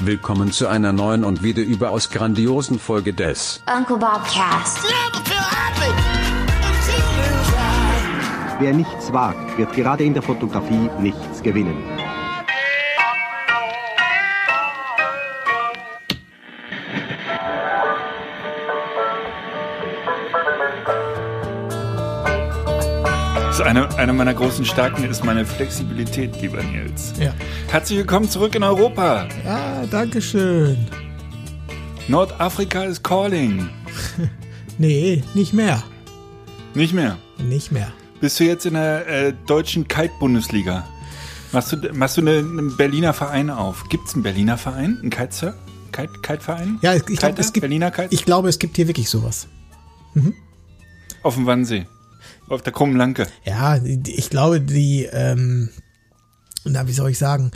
Willkommen zu einer neuen und wieder überaus grandiosen Folge des Uncle Bob Cast. Wer nichts wagt, wird gerade in der Fotografie nichts gewinnen. Ist eine, eine meiner großen Stärken ist meine Flexibilität, lieber Nils. Ja. Herzlich willkommen zurück in Europa. Ja, danke schön. Nordafrika is calling. Nee, nicht mehr. Nicht mehr. Nicht mehr. Bist du jetzt in der äh, deutschen Kite-Bundesliga? Machst du, machst du eine, einen Berliner Verein auf? Gibt es einen Berliner Verein? Einen Kite, Kite, Kite-Verein? Ja, ich glaube, Kiter? es gibt, Berliner Kite? ich glaube, es gibt hier wirklich sowas. auf dem Wannsee. Auf der krummen Lanke. Ja, ich glaube, die, ähm, na, wie soll ich sagen,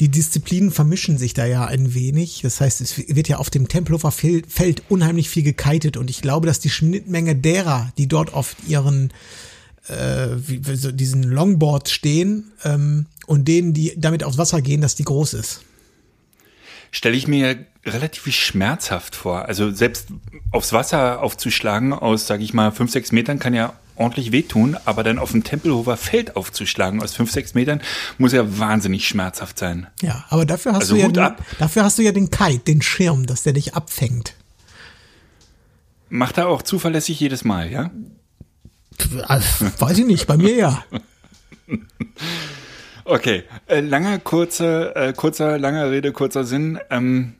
die Disziplinen vermischen sich da ja ein wenig. Das heißt, es wird ja auf dem Tempelhofer Fel- Feld unheimlich viel gekitet und ich glaube, dass die Schnittmenge derer, die dort auf ihren äh, wie so diesen Longboard stehen ähm, und denen, die damit aufs Wasser gehen, dass die groß ist. Stelle ich mir relativ schmerzhaft vor. Also selbst aufs Wasser aufzuschlagen aus, sage ich mal, fünf, sechs Metern kann ja ordentlich wehtun, aber dann auf dem Tempelhofer Feld aufzuschlagen aus fünf, sechs Metern muss ja wahnsinnig schmerzhaft sein. Ja, aber dafür hast Also du ja den, dafür hast du ja den Kite, den Schirm, dass der dich abfängt. Macht er auch zuverlässig jedes Mal, ja? Also, weiß ich nicht, bei mir ja. Okay, äh, langer, kurzer, äh, kurzer, langer Rede, kurzer Sinn. Ähm,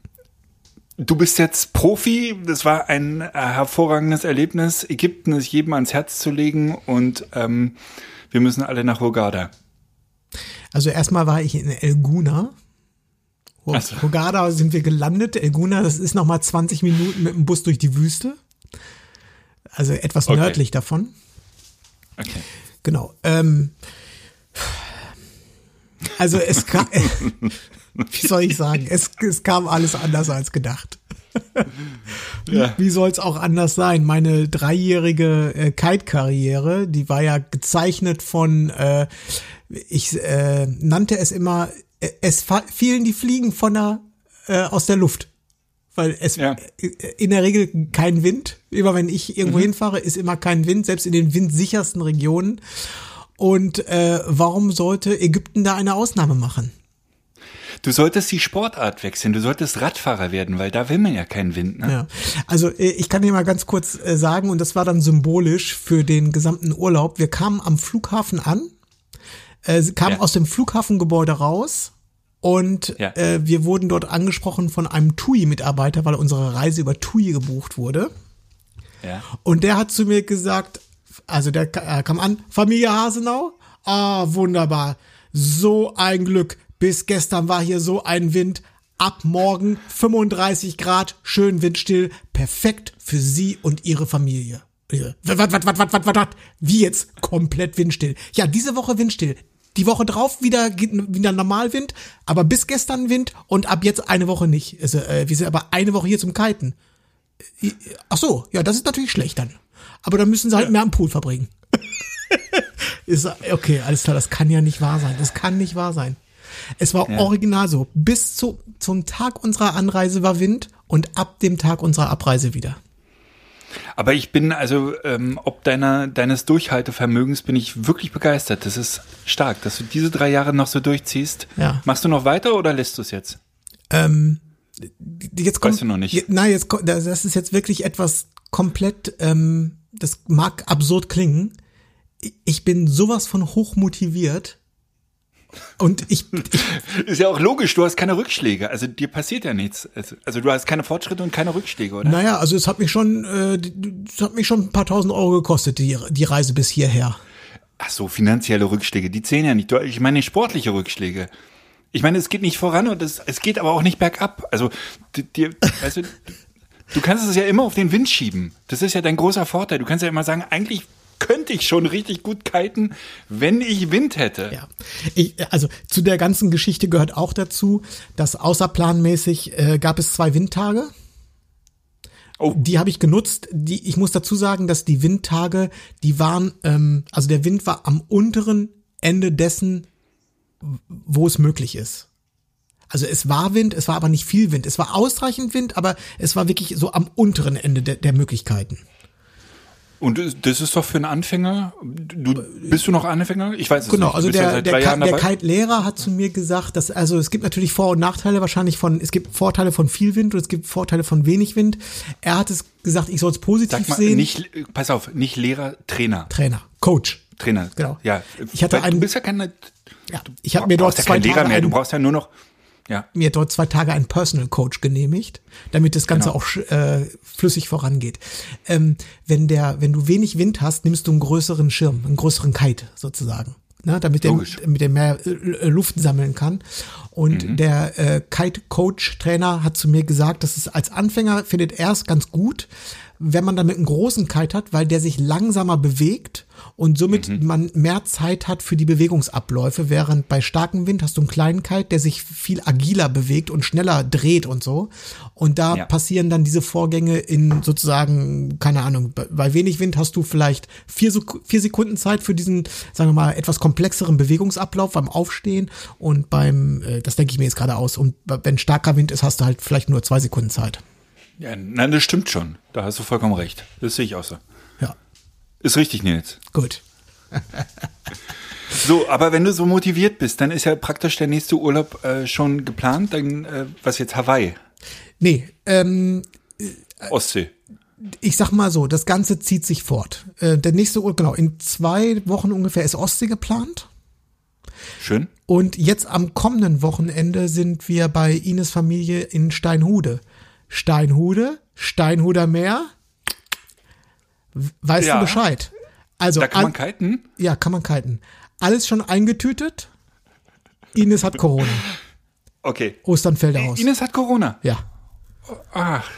du bist jetzt Profi. Das war ein äh, hervorragendes Erlebnis. Ägypten ist jedem ans Herz zu legen und ähm, wir müssen alle nach Hurghada. Also erstmal war ich in El Guna. Hur- Ach so. Hurghada sind wir gelandet. El Guna, das ist nochmal 20 Minuten mit dem Bus durch die Wüste. Also etwas Okay. nördlich davon. Okay. Genau. Ähm, also es kam, wie soll ich sagen, es, es kam alles anders als gedacht. Ja. Wie soll es auch anders sein? Meine dreijährige äh, Kite-Karriere, die war ja gezeichnet von, äh, ich äh, nannte es immer, äh, es fielen die Fliegen von der, äh, aus der Luft. Weil es Ja. äh, in der Regel kein Wind. Immer wenn ich irgendwo hinfahre, ist immer kein Wind, selbst in den windsichersten Regionen. Und äh, warum sollte Ägypten da eine Ausnahme machen? Du solltest die Sportart wechseln. Du solltest Radfahrer werden, weil da will man ja keinen Wind. Ne? Ja, also äh, ich kann dir mal ganz kurz äh, sagen, und das war dann symbolisch für den gesamten Urlaub. Wir kamen am Flughafen an, äh, kamen Ja. aus dem Flughafengebäude raus und Ja. äh, wir wurden dort angesprochen von einem TUI-Mitarbeiter, weil unsere Reise über TUI gebucht wurde. Ja. Und der hat zu mir gesagt, also der äh, kam an, Familie Hasenau, ah, wunderbar, so ein Glück. Bis gestern war hier so ein Wind. Ab morgen 35 Grad, schön windstill, perfekt für Sie und Ihre Familie. Was, was, was, was, was, was? Wie jetzt? Komplett windstill. Ja, diese Woche windstill. Die Woche drauf wieder, wieder Normalwind, aber bis gestern Wind und ab jetzt eine Woche nicht. Also, äh, wir sind aber eine Woche hier zum Kiten. Ach so, ja, das ist natürlich schlecht dann. Aber dann müssen sie halt mehr am Pool verbringen. ist, okay, alles klar, das kann ja nicht wahr sein. Das kann nicht wahr sein. Es war original so. Bis zu, zum Tag unserer Anreise war Wind und ab dem Tag unserer Abreise wieder. Aber ich bin also, ähm, ob deiner, deines Durchhaltevermögens bin ich wirklich begeistert. Das ist stark, dass du diese drei Jahre noch so durchziehst. Ja. Machst du noch weiter oder lässt du es jetzt? Ähm, jetzt kommt, Weißt du noch nicht? Nein, jetzt kommt, das ist jetzt wirklich etwas komplett, ähm, das mag absurd klingen. Ich bin sowas von hoch motiviert. Und ich, ich Ist ja auch logisch, du hast keine Rückschläge. Also dir passiert ja nichts. Also, also du hast keine Fortschritte und keine Rückschläge, oder? Naja, also es hat mich schon, äh, es hat mich schon ein paar tausend Euro gekostet, die, die Reise bis hierher. Ach so, finanzielle Rückschläge, die zählen ja nicht. Ich meine sportliche Rückschläge. Ich meine, es geht nicht voran und es, es geht aber auch nicht bergab. Also di- dir, weißt du, du kannst es ja immer auf den Wind schieben. Das ist ja dein großer Vorteil. Du kannst ja immer sagen, eigentlich könnte ich schon richtig gut kiten, wenn ich Wind hätte. Ja. Ich, also zu der ganzen Geschichte gehört auch dazu, dass außerplanmäßig äh, gab es zwei Windtage. Oh. Die habe ich genutzt. Die, ich muss dazu sagen, dass die Windtage, die waren, ähm, also der Wind war am unteren Ende dessen, wo es möglich ist. Also es war Wind, es war aber nicht viel Wind. Es war ausreichend Wind, aber es war wirklich so am unteren Ende der, der Möglichkeiten. Und das ist doch für einen Anfänger. Du, bist du noch Anfänger? Ich weiß es Genau, nicht. Du also bist ja der, seit der, der. Kite-Lehrer hat zu mir gesagt, dass, also es gibt natürlich Vor- und Nachteile wahrscheinlich von, es gibt Vorteile von viel Wind und es gibt Vorteile von wenig Wind. Er hat es gesagt, ich soll es positiv Sag mal, sehen. nicht, pass auf, nicht Lehrer, Trainer. Trainer, Coach. Trainer. Genau. Ja. Ich hatte einen- du bist ja keine. Ja, ich habe mir dort ja zwei kein Lehrer Tage mehr. Du einen, brauchst ja nur noch. Ja. mir dort zwei Tage einen Personal Coach genehmigt, damit das Ganze Genau. auch äh, flüssig vorangeht. Ähm, wenn der, wenn du wenig Wind hast, nimmst du einen größeren Schirm, einen größeren Kite sozusagen, ne, damit der, damit der mehr äh, Luft sammeln kann. Und Mhm. der äh, Kite Coach Trainer hat zu mir gesagt, dass es als Anfänger findet er es ganz gut, wenn man damit einen großen Kite hat, weil der sich langsamer bewegt und somit Mhm. man mehr Zeit hat für die Bewegungsabläufe, während bei starkem Wind hast du einen kleinen Kite, der sich viel agiler bewegt und schneller dreht und so. Und da Ja. passieren dann diese Vorgänge in sozusagen, keine Ahnung, bei- wenig Wind hast du vielleicht vier, vier Sekunden Zeit für diesen, sagen wir mal, etwas komplexeren Bewegungsablauf beim Aufstehen und beim, äh, das denke ich mir jetzt gerade aus. Und wenn starker Wind ist, hast du halt vielleicht nur zwei Sekunden Zeit. Ja. Nein, das stimmt schon. Da hast du vollkommen recht. Das sehe ich auch so. Ja, Ist richtig, Nils. gut. So, aber wenn du so motiviert bist, dann ist ja praktisch der nächste Urlaub äh, schon geplant. Dann, äh, was jetzt, Hawaii, Nee, ähm, Ostsee. ich sag mal so, das Ganze zieht sich fort. Äh, der nächste Urlaub, genau, in zwei Wochen ungefähr ist Ostsee geplant. Schön. Und jetzt am kommenden Wochenende sind wir bei Ines Familie in Steinhude. Steinhude, Steinhuder Meer. Weißt Ja. du Bescheid? Also, Da kann man kiten. ja, kann man kiten. Alles schon eingetütet. Ines hat Corona. Okay. Ostern fällt aus. Ines hat Corona. Ja. Ach,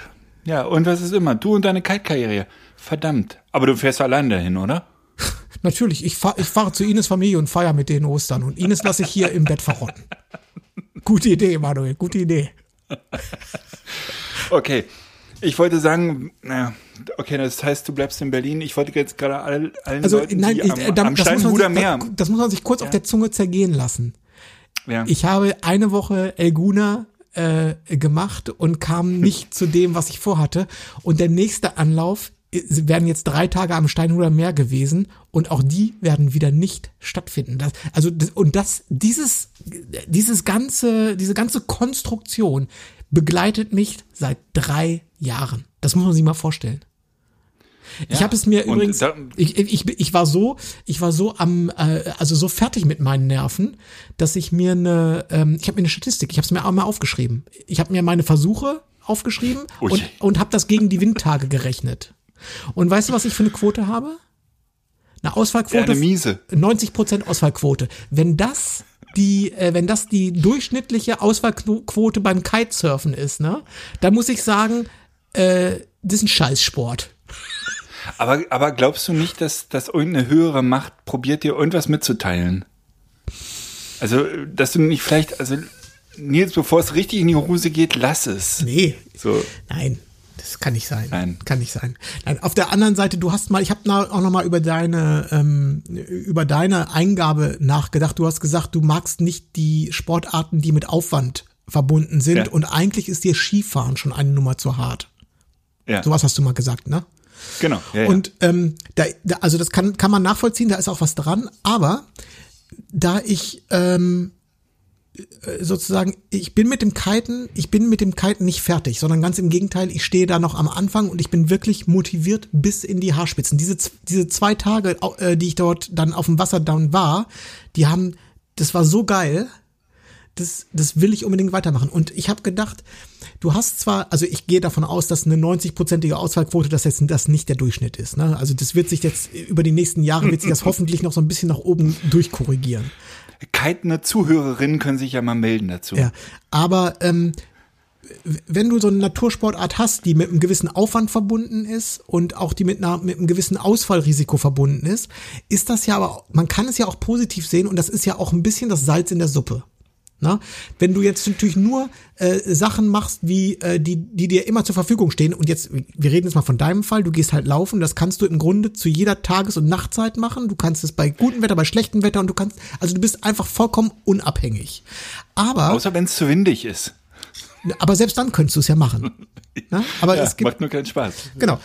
ja, und was ist immer? Du und deine Kite-Karriere. Verdammt. Aber du fährst allein dahin, oder? Natürlich, ich fahre ich fahr zu Ines Familie und feier mit denen Ostern. Und Ines lasse ich hier im Bett verrotten. Gute Idee, Manuel, gute Idee. Okay. Ich wollte sagen, naja, okay, das heißt, du bleibst in Berlin. Ich wollte jetzt gerade all, allen Also Leuten, nein, die ich, am, äh, da- am das, muss sich, das, muss man sich kurz auf der Zunge zergehen lassen. Ja. Ich habe eine Woche Elguna äh, gemacht und kam nicht zu dem, was ich vorhatte. Und der nächste Anlauf äh, werden jetzt drei Tage am Steinhuder Meer gewesen und auch die werden wieder nicht stattfinden. Das, also und das dieses dieses ganze diese ganze Konstruktion begleitet mich seit drei Jahren. Das muss man sich mal vorstellen. Ich Ja, habe es mir übrigens, ich, ich, ich war so, ich war so am, äh, also so fertig mit meinen Nerven, dass ich mir eine, ähm, ich habe mir eine Statistik, ich habe es mir auch mal aufgeschrieben. Ich habe mir meine Versuche aufgeschrieben Ui. und, und habe das gegen die Windtage gerechnet. Und weißt du, was ich für eine Quote habe? Eine Ausfallquote. Ja, eine miese. 90% Ausfallquote. Wenn das die, äh, wenn das die durchschnittliche Ausfallquote beim Kitesurfen ist, ne, dann muss ich sagen, äh, das ist ein Scheißsport. Aber, aber glaubst du nicht, dass, dass irgendeine höhere Macht probiert, dir irgendwas mitzuteilen? Also, dass du nicht vielleicht, also, Nils, bevor es richtig in die Hose geht, lass es. Nee, So. Nein, das kann nicht sein. Nein. Kann nicht sein. Nein, auf der anderen Seite, du hast mal, ich habe auch noch mal über deine ähm, über deine Eingabe nachgedacht. Du hast gesagt, du magst nicht die Sportarten, die mit Aufwand verbunden sind Ja. und eigentlich ist dir Skifahren schon eine Nummer zu hart. Ja, Sowas hast du mal gesagt, ne? genau. Ja. Und ähm, da, da, also das kann, kann man nachvollziehen, da ist auch was dran, aber da ich ähm, äh, sozusagen, ich bin mit dem Kiten, ich bin mit dem Kiten nicht fertig, sondern ganz im Gegenteil, ich stehe da noch am Anfang und ich bin wirklich motiviert bis in die Haarspitzen. Diese, diese zwei Tage, äh, die ich dort dann auf dem Wasser dann war, die haben, das war so geil, das, das will ich unbedingt weitermachen. Und ich habe gedacht, du hast zwar, also ich gehe davon aus, dass eine 90-prozentige Ausfallquote, dass jetzt das nicht der Durchschnitt ist. Ne? Also das wird sich jetzt über die nächsten Jahre wird sich das hoffentlich noch so ein bisschen nach oben durchkorrigieren. Kitende Zuhörerinnen können sich ja mal melden dazu. Ja, aber ähm, wenn du so eine Natursportart hast, die mit einem gewissen Aufwand verbunden ist und auch die mit, einer, mit einem gewissen Ausfallrisiko verbunden ist, ist das ja aber, man kann es ja auch positiv sehen und das ist ja auch ein bisschen das Salz in der Suppe. Na? Wenn du jetzt natürlich nur äh, Sachen machst, wie äh, die, die dir immer zur Verfügung stehen, und jetzt, wir reden jetzt mal von deinem Fall, du gehst halt laufen, das kannst du im Grunde zu jeder Tages- und Nachtzeit machen. Du kannst es bei gutem Wetter, bei schlechtem Wetter und du kannst, also du bist einfach vollkommen unabhängig. Aber, Außer wenn es zu windig ist. aber selbst dann könntest du es ja machen. Na? Aber Ja, es gibt, macht nur keinen Spaß. Genau.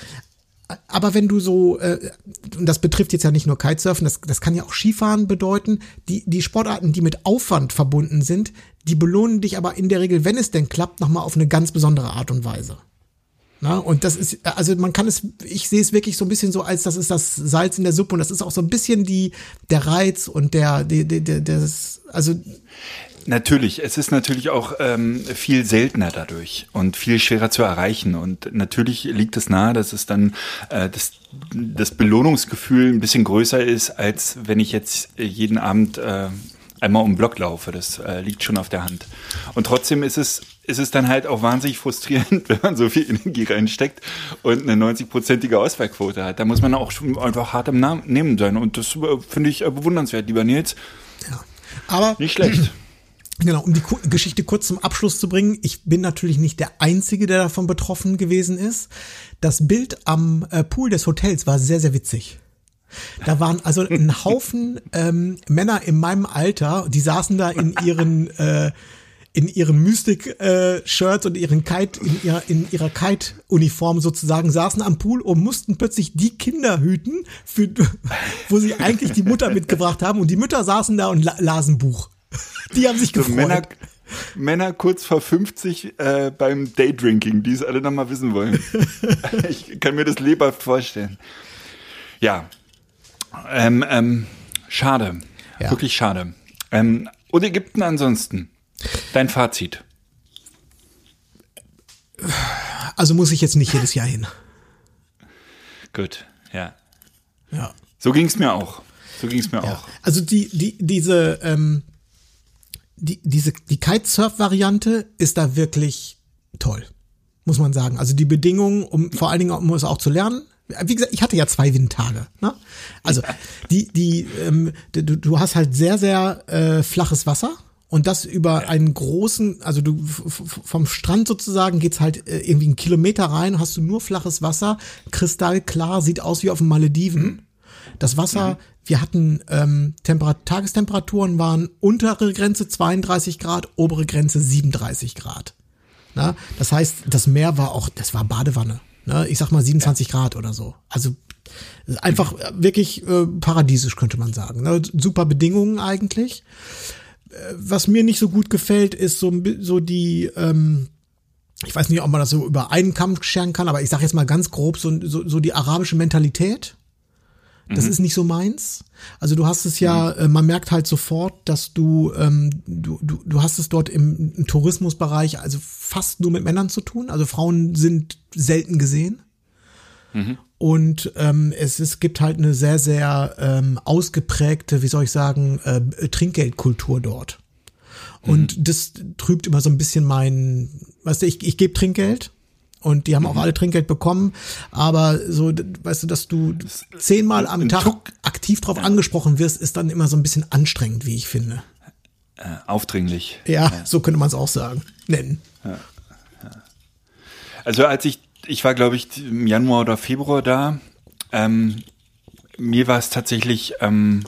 Aber wenn du so, äh, und das betrifft jetzt ja nicht nur Kitesurfen, das, das kann ja auch Skifahren bedeuten, die, die Sportarten, die mit Aufwand verbunden sind, die belohnen dich aber in der Regel, wenn es denn klappt, nochmal auf eine ganz besondere Art und Weise. Na, und das ist, also man kann es, ich sehe es wirklich so ein bisschen so, als das ist das Salz in der Suppe und das ist auch so ein bisschen die, der Reiz und der, der, der, der das, also Natürlich, es ist natürlich auch ähm, viel seltener dadurch und viel schwerer zu erreichen. Und natürlich liegt es nahe, dass es dann äh, das, das Belohnungsgefühl ein bisschen größer ist, als wenn ich jetzt jeden Abend äh, einmal um den Block laufe. Das äh, liegt schon auf der Hand. Und trotzdem ist es, ist es dann halt auch wahnsinnig frustrierend, wenn man so viel Energie reinsteckt und eine 90-prozentige Auswahlquote hat. Da muss man auch schon einfach hart im Namen nehmen sein. Und das äh, finde ich äh, bewundernswert, lieber Nils. ja. Aber Nicht schlecht. Genau, um die Ku Geschichte kurz zum Abschluss zu bringen. Ich bin natürlich nicht der Einzige, der davon betroffen gewesen ist. Das Bild am äh, Pool des Hotels war sehr, sehr witzig. Da waren also ein Haufen ähm, Männer in meinem Alter, die saßen da in ihren äh, in ihren Mystic-Shirts und ihren Kite, in ihrer, in ihrer Kite-Uniform sozusagen, saßen am Pool und mussten plötzlich die Kinder hüten, für, wo sie eigentlich die Mutter mitgebracht haben. Und die Mütter saßen da und la lasen Buch. Die haben sich So gefreut. Männer, Männer kurz vor 50 äh, beim Daydrinking, die es alle noch mal wissen wollen. ich kann mir das lebhaft vorstellen. Ja, ähm, ähm, schade, Ja. wirklich schade. Ähm, und Ägypten ansonsten, dein Fazit. Also muss ich jetzt nicht jedes Jahr hin. Gut, ja. Ja. So ging's mir auch. So ging's mir ja. auch. Also die, die, diese, ähm, die, diese, die Kitesurf-Variante ist da wirklich toll. Muss man sagen. Also die Bedingungen, um vor allen Dingen um es auch zu lernen. Wie gesagt, ich hatte ja zwei Windtage. Ne? Also die, die, ähm, du, du hast halt sehr, sehr äh, flaches Wasser. Und das über einen großen, also du vom Strand sozusagen geht's halt äh, irgendwie einen Kilometer rein, hast du nur flaches Wasser, kristallklar, sieht aus wie auf den Malediven. Das Wasser, wir hatten ähm, Temperat Tagestemperaturen waren untere Grenze 32 Grad, obere Grenze 37 Grad. Na, das heißt, das Meer war auch, das war Badewanne. Ne? Ich sag mal 27 Grad oder so. Also einfach äh, wirklich äh, paradiesisch könnte man sagen. Ne? Super Bedingungen eigentlich. Äh, Was mir nicht so gut gefällt, ist so, so die, ähm, ich weiß nicht, ob man das so über einen Kamm scheren kann, aber ich sage jetzt mal ganz grob, so, so, so die arabische Mentalität. Das ist nicht so meins. Also du hast es ja, äh, man merkt halt sofort, dass du, ähm, du, du, du hast es dort im, im Tourismusbereich also fast nur mit Männern zu tun. Also Frauen sind selten gesehen. Und ähm, es, es gibt halt eine sehr, sehr ähm, ausgeprägte, wie soll ich sagen, äh, Trinkgeldkultur dort. Und das trübt immer so ein bisschen mein, weißt du, ich, ich gebe Trinkgeld und die haben auch alle Trinkgeld bekommen, aber so, weißt du, dass du zehnmal am Tag Tuck- aktiv drauf angesprochen wirst, ist dann immer so ein bisschen anstrengend, wie ich finde. Äh, aufdringlich. Ja, so könnte man es auch sagen, nennen. Also als ich, ich war glaube ich im Januar oder Februar da, ähm, mir war es tatsächlich, ähm,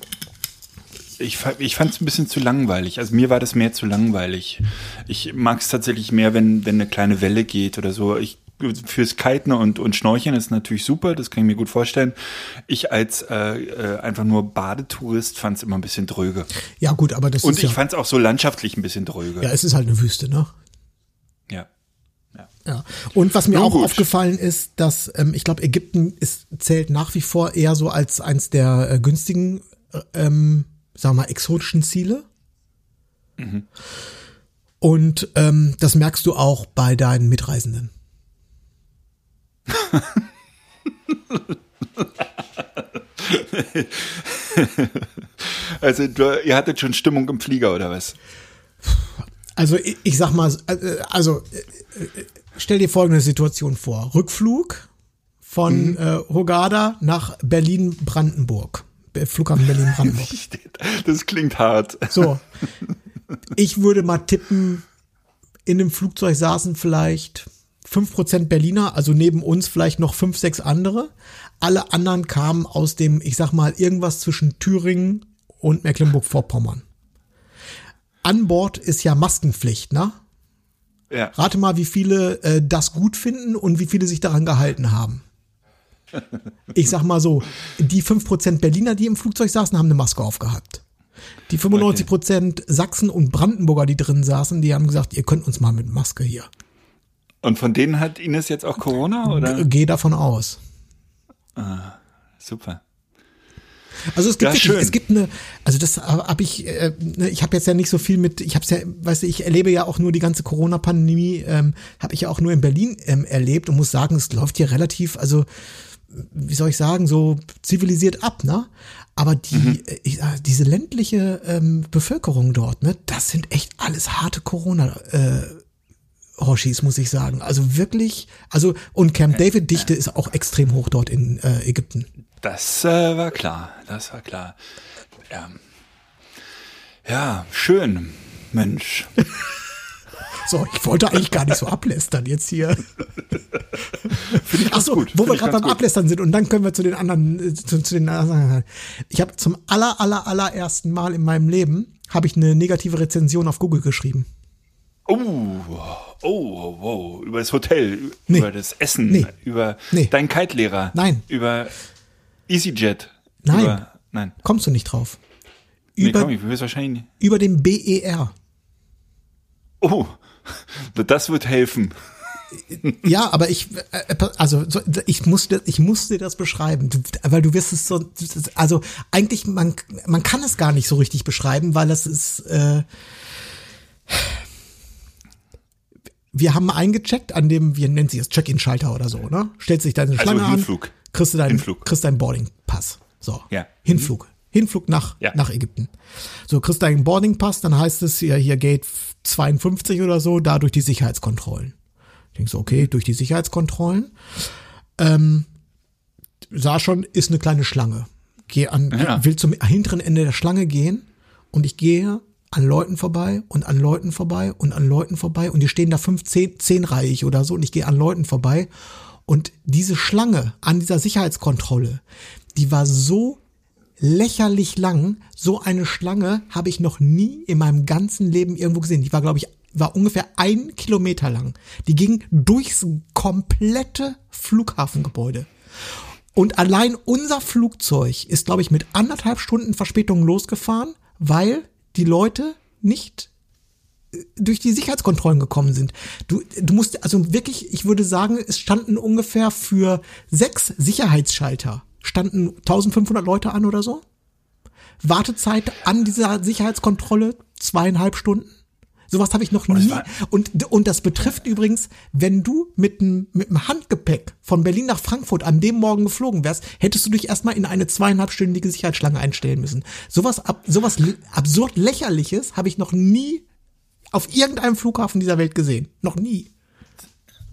ich, ich fand es ein bisschen zu langweilig. Also mir war das mehr zu langweilig. Ich mag es tatsächlich mehr, wenn, wenn eine kleine Welle geht oder so. Ich, fürs Kiten und, und Schnorcheln ist natürlich super, das kann ich mir gut vorstellen. Ich als äh, äh, einfach nur Badetourist fand es immer ein bisschen dröge. Ja gut, aber das Und ist ich ja, fand es auch so landschaftlich ein bisschen dröge. ja, es ist halt eine Wüste, ne? ja. ja. Ja. Und was mir Nun auch gut. aufgefallen ist, dass ähm, ich glaube, Ägypten ist, zählt nach wie vor eher so als eins der äh, günstigen, äh, ähm, sagen wir mal, exotischen Ziele. Und ähm, das merkst du auch bei deinen Mitreisenden. Also du, ihr hattet schon Stimmung im Flieger oder was? Also ich, ich sag mal, äh, also äh, äh, stell dir folgende Situation vor. Rückflug von äh, Hogada nach Berlin-Brandenburg. Äh, Flughafen Berlin-Brandenburg. Das klingt hart. So. ich würde mal tippen, in dem Flugzeug saßen vielleicht 5% Berliner, also neben uns vielleicht noch fünf, sechs andere. Alle anderen kamen aus dem, ich sag mal, irgendwas zwischen Thüringen und Mecklenburg-Vorpommern. An Bord ist ja Maskenpflicht, ne? Ja. Rate mal, wie viele äh, das gut finden und wie viele sich daran gehalten haben. Ich sag mal so, die 5% Berliner, die im Flugzeug saßen, haben eine Maske aufgehabt. Die 95% Sachsen und Brandenburger, die drin saßen, die haben gesagt, ihr könnt uns mal mit Maske hier. Und von denen hat Ines jetzt auch Corona, oder? Geh davon aus. Super. Also es gibt wirklich, es gibt eine, also das habe ich, äh, ne, ich habe jetzt ja nicht so viel mit, ich habe es ja, weißt du, ich erlebe ja auch nur die ganze Corona-Pandemie, ähm, habe ich ja auch nur in Berlin ähm, erlebt und muss sagen, es läuft hier relativ, also wie soll ich sagen, so zivilisiert ab, ne? Aber die, Mhm. äh, ich, äh, diese ländliche ähm, Bevölkerung dort, ne, das sind echt alles harte Corona. Äh, Hoshis, muss ich sagen. Also wirklich, also und Camp David Dichte ist auch extrem hoch dort in äh, Ägypten. Das äh, war klar. Das war klar. Ja. Ja, schön. Mensch. So, ich wollte eigentlich gar nicht so ablästern jetzt hier. Ach so, gut, wo find wir gerade beim gut. Ablästern sind und dann können wir zu den anderen, äh, zu, zu den anderen. Ich habe zum aller, aller, allerersten Mal in meinem Leben habe ich eine negative Rezension auf Google geschrieben. Oh, oh, oh, oh, über das Hotel, Nee. über das Essen, Nee. über Nee. deinen Kite-Lehrer. Nein. Über EasyJet. Nein. Über, nein. Kommst du nicht drauf? Nee, Über, komm, ich will es wahrscheinlich nicht. über den BER. Oh, das wird helfen. Ja, aber ich, äh, also so, ich musste, ich musste das beschreiben, weil du wirst es so, also eigentlich man, man kann es gar nicht so richtig beschreiben, weil es ist. Äh, wir haben eingecheckt an dem, wie nennt sich das, Check-in-Schalter oder so, ne? Stellt sich deine Also Schlange Hinflug. an, kriegst du deinen, Hinflug. kriegst deinen Boarding-Pass. So. Ja. Hinflug. Hinflug nach, Ja. nach Ägypten. So, kriegst deinen Boarding-Pass, dann heißt es ja hier Gate 52 oder so, da durch die Sicherheitskontrollen. Ich denk so, okay, durch die Sicherheitskontrollen. Ähm, sah schon, ist eine kleine Schlange. Geh an, Ja. will zum hinteren Ende der Schlange gehen und ich gehe an Leuten vorbei und an Leuten vorbei und an Leuten vorbei und die stehen da fünf, zehn, zehnreihig oder so und ich gehe an Leuten vorbei und diese Schlange an dieser Sicherheitskontrolle, die war so lächerlich lang. So eine Schlange habe ich noch nie in meinem ganzen Leben irgendwo gesehen. Die war, glaube ich, war ungefähr ein Kilometer lang. Die ging durchs komplette Flughafengebäude. Und allein unser Flugzeug ist, glaube ich, mit anderthalb Stunden Verspätung losgefahren, weil die Leute nicht äh, durch die Sicherheitskontrollen gekommen sind. Du, du musst, also wirklich, ich würde sagen, es standen ungefähr für sechs Sicherheitsschalter, standen 1500 Leute an oder so. Wartezeit an dieser Sicherheitskontrolle zweieinhalb Stunden. Sowas habe ich noch nie. Und, und das betrifft übrigens, wenn du mit einem mit einem Handgepäck von Berlin nach Frankfurt an dem Morgen geflogen wärst, hättest du dich erstmal in eine zweieinhalbstündige Sicherheitsschlange einstellen müssen. Sowas, ab, sowas absurd lächerliches habe ich noch nie auf irgendeinem Flughafen dieser Welt gesehen. Noch nie.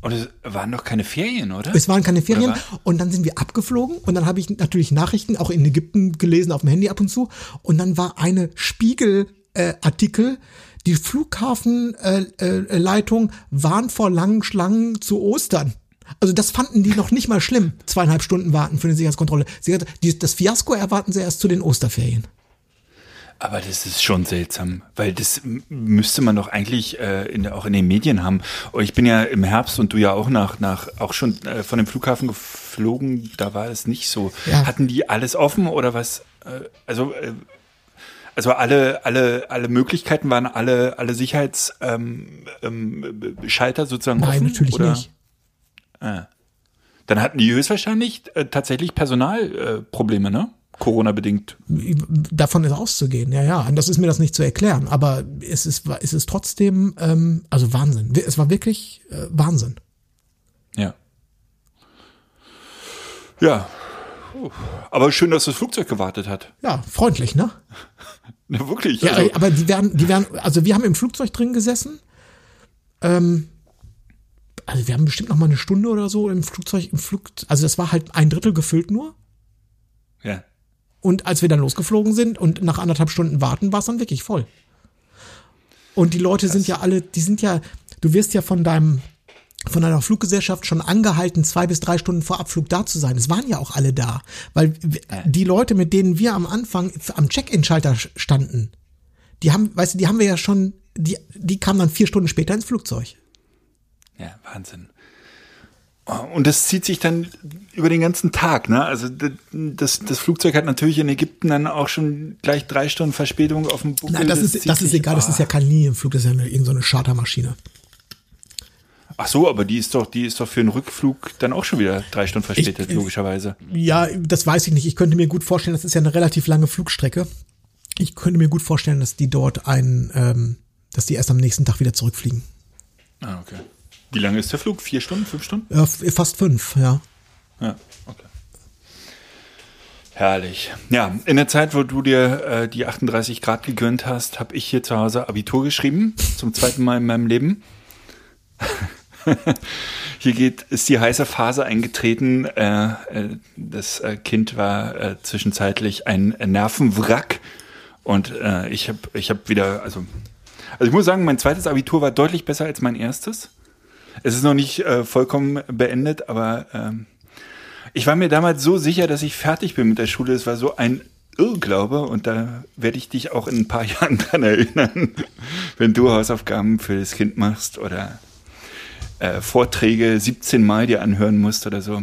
Und es waren doch keine Ferien, oder? Es waren keine Ferien und dann sind wir abgeflogen und dann habe ich natürlich Nachrichten auch in Ägypten gelesen auf dem Handy ab und zu und dann war eine Spiegel äh, Artikel die Flughafenleitung äh, Leitung warnt vor langen Schlangen zu Ostern. Also das fanden die noch nicht mal schlimm, zweieinhalb Stunden warten für eine Sicherheitskontrolle. Sie hat, die, das Fiasko erwarten sie erst zu den Osterferien. Aber das ist schon seltsam, weil das müsste man doch eigentlich äh, in, auch in den Medien haben. Ich bin ja im Herbst und du ja auch nach, nach auch schon äh, von dem Flughafen geflogen, da war es nicht so. Ja. Hatten die alles offen oder was? Äh, also äh, also alle alle alle Möglichkeiten waren alle alle Sicherheitsschalter ähm, ähm, sozusagen Nein, offen? natürlich oder? nicht. Dann hatten die höchstwahrscheinlich äh, tatsächlich Personalprobleme, äh, ne? Corona bedingt. Davon ist auszugehen, ja, ja. Anders ist mir das nicht zu erklären. Aber es ist, es ist trotzdem, ähm, also Wahnsinn. Es war wirklich äh, Wahnsinn. Ja. Ja. Aber schön, dass das Flugzeug gewartet hat. Ja, freundlich, ne? Ja, wirklich. Ja, also, aber die werden, die werden, also wir haben im Flugzeug drin gesessen. Ähm, also wir haben bestimmt noch mal eine Stunde oder so im Flugzeug, im Flug, also das war halt ein Drittel gefüllt nur. Und als wir dann losgeflogen sind und nach anderthalb Stunden warten, war es dann wirklich voll. Und die Leute sind ja alle, die sind ja, du wirst ja von deinem, von einer Fluggesellschaft schon angehalten, zwei bis drei Stunden vor Abflug da zu sein. Es waren ja auch alle da. Weil die Leute, mit denen wir am Anfang am Check-in-Schalter standen, die haben, weißt du, die haben wir ja schon, die, die kamen dann vier Stunden später ins Flugzeug. Ja, Wahnsinn. Oh, Und das zieht sich dann über den ganzen Tag, ne? Also das, das Flugzeug hat natürlich in Ägypten dann auch schon gleich drei Stunden Verspätung auf dem Buckel. Nein, das, ist, zieht das ist egal, das ah. ist ja kein Linienflug, das ist ja eine, irgendeine so eine Chartermaschine. Ach so, aber die ist doch, die ist doch für einen Rückflug dann auch schon wieder drei Stunden verspätet, Ich- logischerweise. Ja, das weiß ich nicht. Ich könnte mir gut vorstellen, das ist ja eine relativ lange Flugstrecke. Ich könnte mir gut vorstellen, dass die dort ein, ähm, dass die erst am nächsten Tag wieder zurückfliegen. Ah, okay. Wie lange ist der Flug? Vier Stunden, fünf Stunden? Ja, fast fünf, ja. Ja, okay. Herrlich. Ja, in der Zeit, wo du dir äh, die 38 Grad gegönnt hast, habe ich hier zu Hause Abitur geschrieben, zum zweiten Mal in meinem Leben. Hier geht, ist die heiße Phase eingetreten. Äh, äh, das äh, Kind war äh, zwischenzeitlich ein Nervenwrack und ich habe ich hab wieder, also, also ich muss sagen, mein zweites Abitur war deutlich besser als mein erstes. Es ist noch nicht äh, vollkommen beendet, aber ähm, ich war mir damals so sicher, dass ich fertig bin mit der Schule. Es war so ein Irrglaube und da werde ich dich auch in ein paar Jahren dran erinnern, wenn du Hausaufgaben für das Kind machst oder äh, Vorträge 17 Mal dir anhören musst oder so.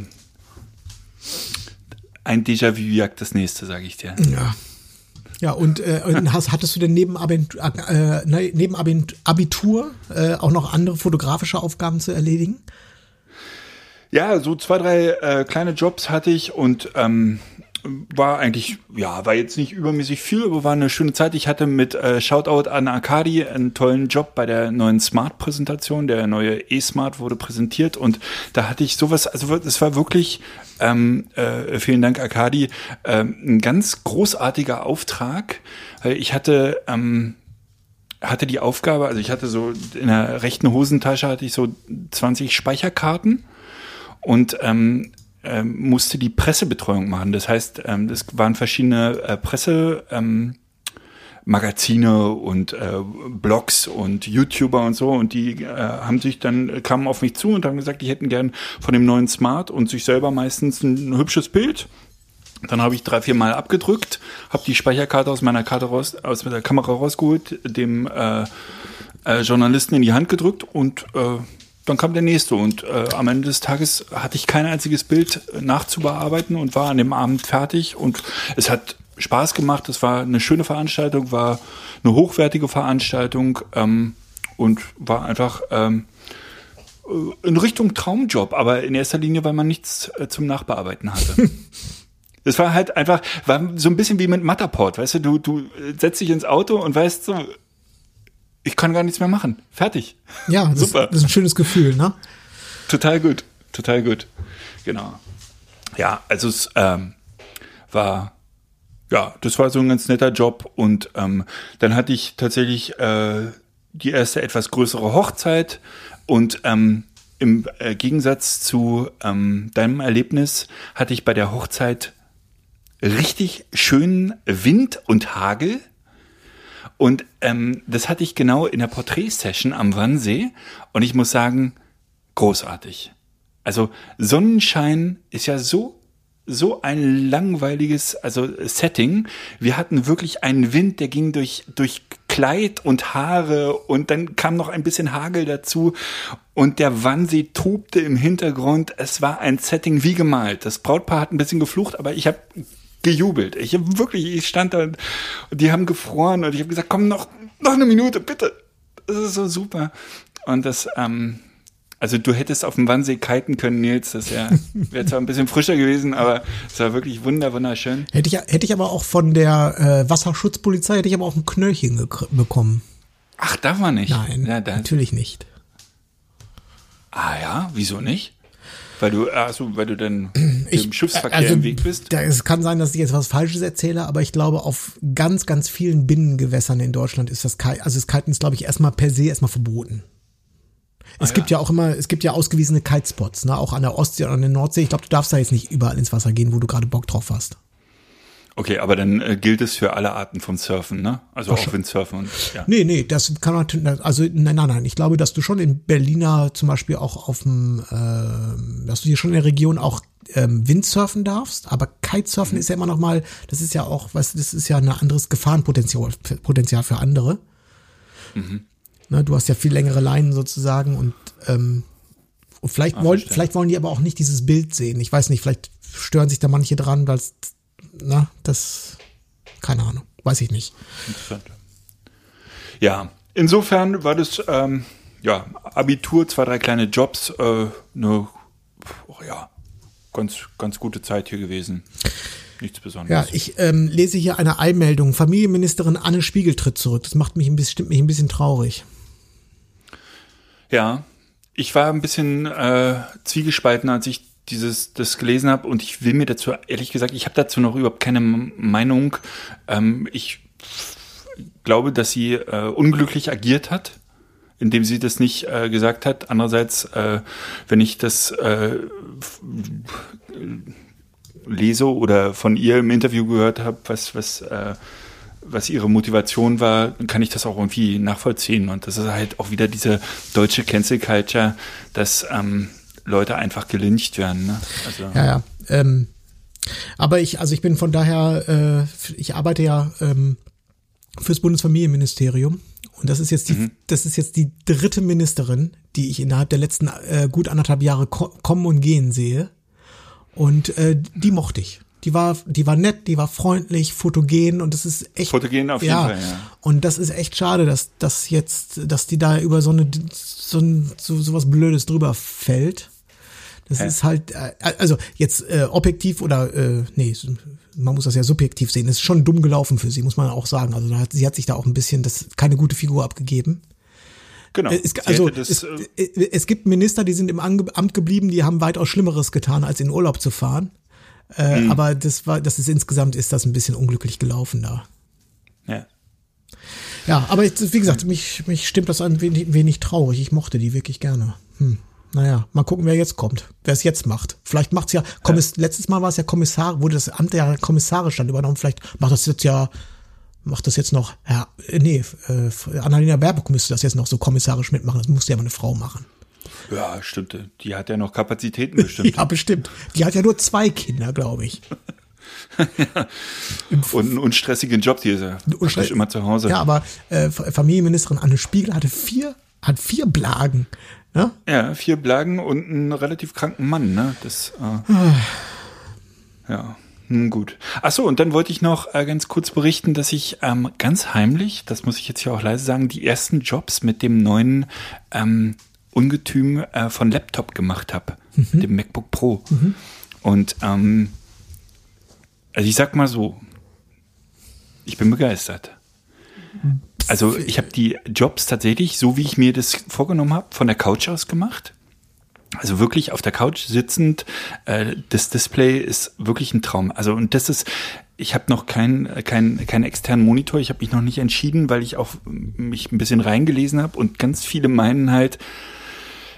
Ein Déjà-vu jagt das nächste, sage ich dir. Ja. Ja, und, äh, hast, hattest du denn neben, Abent, äh, ne, neben Abitur äh, auch noch andere fotografische Aufgaben zu erledigen? Ja, so zwei, drei äh, kleine Jobs hatte ich und ähm, war eigentlich, ja, war jetzt nicht übermäßig viel, aber war eine schöne Zeit. Ich hatte mit äh, Shoutout an Arkadi einen tollen Job bei der neuen Smart-Präsentation. Der neue E-Smart wurde präsentiert und da hatte ich sowas, also es war wirklich, ähm, äh, vielen Dank Arkadi, ähm, ein ganz großartiger Auftrag. Ich hatte ähm, hatte die Aufgabe, also ich hatte so in der rechten Hosentasche hatte ich so 20 Speicherkarten und ähm, ähm, musste die Pressebetreuung machen. Das heißt, ähm, das waren verschiedene äh, Presse. Ähm, und äh, Blogs und YouTuber und so und die äh, haben sich dann kamen auf mich zu und haben gesagt, die hätten gern von dem neuen Smart und sich selber meistens ein, ein hübsches Bild. Dann habe ich drei, vier Mal abgedrückt, habe die Speicherkarte aus meiner Karte raus, aus der Kamera rausgeholt, dem äh, äh, Journalisten in die Hand gedrückt und äh, dann kam der nächste. Und äh, am Ende des Tages hatte ich kein einziges Bild nachzubearbeiten und war an dem Abend fertig. Und es hat Spaß gemacht. Es war eine schöne Veranstaltung, war eine hochwertige Veranstaltung ähm, und war einfach ähm, äh, in Richtung Traumjob, aber in erster Linie, weil man nichts äh, zum Nachbearbeiten hatte. Es war halt einfach, war so ein bisschen wie mit Matterport, weißt du, du, du äh, setzt dich ins Auto und weißt so, ich kann gar nichts mehr machen. Fertig. Ja, das, Super. das ist ein schönes Gefühl, ne? Total gut. Total gut. Genau. Ja, also es ähm, war, ja, das war so ein ganz netter Job und ähm, dann hatte ich tatsächlich äh, die erste etwas größere Hochzeit und ähm, im äh, Gegensatz zu ähm, deinem Erlebnis hatte ich bei der Hochzeit richtig schönen Wind und Hagel. Und ähm, das hatte ich genau in der Porträtsession am Wannsee. Und ich muss sagen, großartig. Also Sonnenschein ist ja so so ein langweiliges also Setting. Wir hatten wirklich einen Wind, der ging durch durch Kleid und Haare und dann kam noch ein bisschen Hagel dazu und der Wannsee tobte im Hintergrund. Es war ein Setting wie gemalt. Das Brautpaar hat ein bisschen geflucht, aber ich habe gejubelt. Ich habe wirklich, ich stand da und die haben gefroren und ich habe gesagt, komm noch noch eine Minute bitte. Das ist so super. Und das ähm, also du hättest auf dem Wannsee kiten können, Nils. Das wäre wär zwar ein bisschen frischer gewesen, aber es war wirklich wunder, wunderschön. Hätte ich, hätte ich aber auch von der äh, Wasserschutzpolizei, hätte ich aber auch ein Knöllchen bekommen. Ach, darf man nicht? Nein, Ja, natürlich nicht. ah ja, wieso nicht? Weil du, also, weil du dann dem Schiffsverkehr also, im Weg bist. Da, es kann sein, dass ich jetzt was Falsches erzähle, aber ich glaube, auf ganz, ganz vielen Binnengewässern in Deutschland ist das Kite, also das Kiten ist, glaube ich, erstmal per se erstmal verboten. Es Ah, gibt ja. auch immer, es gibt ja ausgewiesene Kitespots, ne, auch an der Ostsee und an der Nordsee. Ich glaube, du darfst da jetzt nicht überall ins Wasser gehen, wo du gerade Bock drauf hast. Okay, aber dann äh, gilt es für alle Arten von Surfen, ne? Also auch Windsurfen und ja. Nee, nee, das kann man, also nein, nein, nein. Ich glaube, dass du schon in Berliner zum Beispiel auch auf dem, äh, dass du hier schon in der Region auch ähm, Windsurfen darfst, aber Kitesurfen ist ja immer noch mal, das ist ja auch, weißt du, das ist ja ein anderes Gefahrenpotenzial Potenzial für andere. Ne, du hast ja viel längere Leinen sozusagen und, ähm, und vielleicht, wollen, verstehe. vielleicht wollen die aber auch nicht dieses Bild sehen. Ich weiß nicht, vielleicht stören sich da manche dran, weil na, das, keine Ahnung, weiß ich nicht. Interessant. Ja, insofern war das ähm, ja Abitur, zwei, drei kleine Jobs, äh, eine oh ja, ganz, ganz gute Zeit hier gewesen. Nichts Ja, Besonderes. ich ähm, lese hier eine Eilmeldung. Familienministerin Anne Spiegel tritt zurück. Das macht mich ein bisschen, stimmt mich ein bisschen traurig. Ja, ich war ein bisschen äh, zwiegespalten, als ich dieses das gelesen habe und ich will mir dazu ehrlich gesagt, ich habe dazu noch überhaupt keine Meinung. Ähm, ich glaube, dass sie äh, unglücklich agiert hat, indem sie das nicht äh, gesagt hat. Andererseits, äh, wenn ich das äh, lese oder von ihr im Interview gehört habe, was was äh, was ihre Motivation war, dann kann ich das auch irgendwie nachvollziehen. Und das ist halt auch wieder diese deutsche Cancel Culture, dass ähm, Leute einfach gelyncht werden. Ne? Also, Ja, ja. Ähm, aber ich, also ich bin von daher, äh, ich arbeite ja ähm, fürs Bundesfamilienministerium und das ist jetzt die, das ist jetzt die dritte Ministerin, die ich innerhalb der letzten äh, gut anderthalb Jahre ko kommen und gehen sehe. Und äh, die mochte ich. Die war, die war nett, die war freundlich, fotogen und das ist echt. Fotogen auf jeden ja, Fall, ja. Und das ist echt schade, dass dass jetzt, dass die da über so eine so, ein, so, so was Blödes drüber fällt. Das ist halt, äh, also jetzt äh, objektiv oder äh, nee, man muss das ja subjektiv sehen. Es ist schon dumm gelaufen für sie, muss man auch sagen. Also da hat, sie hat sich da auch ein bisschen das keine gute Figur abgegeben. Genau. Äh, Es, also das, es, äh, äh, es gibt Minister, die sind im Amt geblieben, die haben weitaus Schlimmeres getan, als in Urlaub zu fahren. Äh, Mhm. Aber das war, das ist insgesamt ist das ein bisschen unglücklich gelaufen da. ja. Ja, aber jetzt, wie gesagt, mich, mich stimmt das ein wenig, wenig traurig. Ich mochte die wirklich gerne. Hm. Naja, mal gucken, wer jetzt kommt, wer es jetzt macht. Vielleicht macht's ja, Kommiss letztes Mal war es ja Kommissar, wurde das Amt ja kommissarisch dann übernommen. Vielleicht macht das jetzt ja, macht das jetzt noch, ja, äh, nee, äh, Annalena Baerbock müsste das jetzt noch so kommissarisch mitmachen. Das musste ja mal eine Frau machen. ja, stimmt. Die hat ja noch Kapazitäten bestimmt. Ja, bestimmt. Die hat ja nur zwei Kinder, glaube ich. Und einen unstressigen Job, die ist ja praktisch immer zu Hause. Ja, aber äh, Familienministerin Anne Spiegel hatte vier, hat vier Blagen. Ne? Ja, vier Blagen und einen relativ kranken Mann, ne? Das, äh, ja, hm, gut. Ach so, und dann wollte ich noch äh, ganz kurz berichten, dass ich ähm, ganz heimlich, das muss ich jetzt hier auch leise sagen, die ersten Jobs mit dem neuen ähm, Ungetüm äh, von Laptop gemacht habe, dem MacBook Pro. Und ähm, also ich sag mal so, ich bin begeistert. Also ich habe die Jobs tatsächlich, so wie ich mir das vorgenommen habe, von der Couch aus gemacht. Also wirklich auf der Couch sitzend, äh, das Display ist wirklich ein Traum. Also und das ist, ich habe noch keinen kein, keinen externen Monitor, ich habe mich noch nicht entschieden, weil ich auch mich ein bisschen reingelesen habe und ganz viele meinen halt,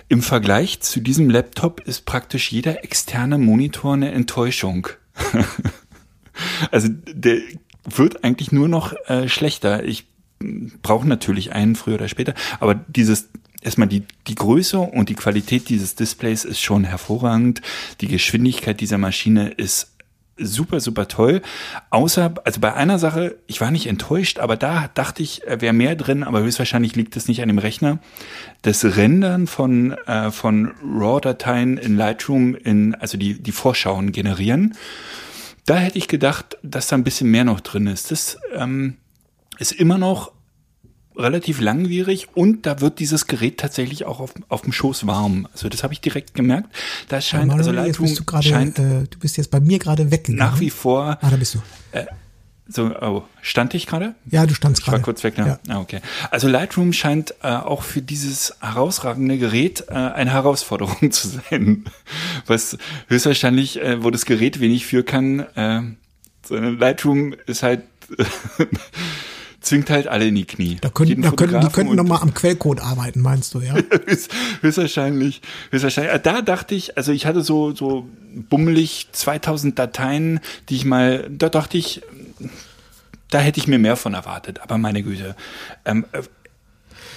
im Vergleich zu diesem Laptop ist praktisch jeder externe Monitor eine Enttäuschung. also der wird eigentlich nur noch äh, schlechter. Ich brauche natürlich einen früher oder später, aber dieses erstmal die, die Größe und die Qualität dieses Displays ist schon hervorragend. Die Geschwindigkeit dieser Maschine ist super, super toll. Außer, also bei einer Sache, ich war nicht enttäuscht, aber da dachte ich, äh, wäre mehr drin, aber höchstwahrscheinlich liegt es nicht an dem Rechner. Das Rendern von, äh, von RAW-Dateien in Lightroom in, also die, die Vorschauen generieren. Da hätte ich gedacht, dass da ein bisschen mehr noch drin ist. Das ähm, ist immer noch relativ langwierig und da wird dieses Gerät tatsächlich auch auf, auf dem Schoß warm. Also das habe ich direkt gemerkt. Da scheint, also Manuel, jetzt Lightroom bist du gerade, scheint äh, du bist jetzt bei mir gerade weggegangen. nach wie vor Ah, da bist du. So, oh, stand ich gerade? Ja, du standst Ich war gerade. kurz weg, ne? Ja. Ah, okay. Also Lightroom scheint äh, auch für dieses herausragende Gerät äh, eine Herausforderung zu sein. Was höchstwahrscheinlich, äh, wo das Gerät wenig für kann, äh, so Lightroom ist halt zwingt halt alle in die Knie. Da könnten, da könnten, die könnten und- noch mal am Quellcode arbeiten, meinst du, ja? Höchst- höchstwahrscheinlich, höchstwahrscheinlich. Äh, Da dachte ich, also ich hatte so, so bummelig 2000 Dateien, die ich mal, da dachte ich, da hätte ich mir mehr von erwartet, aber meine Güte. Ähm, äh,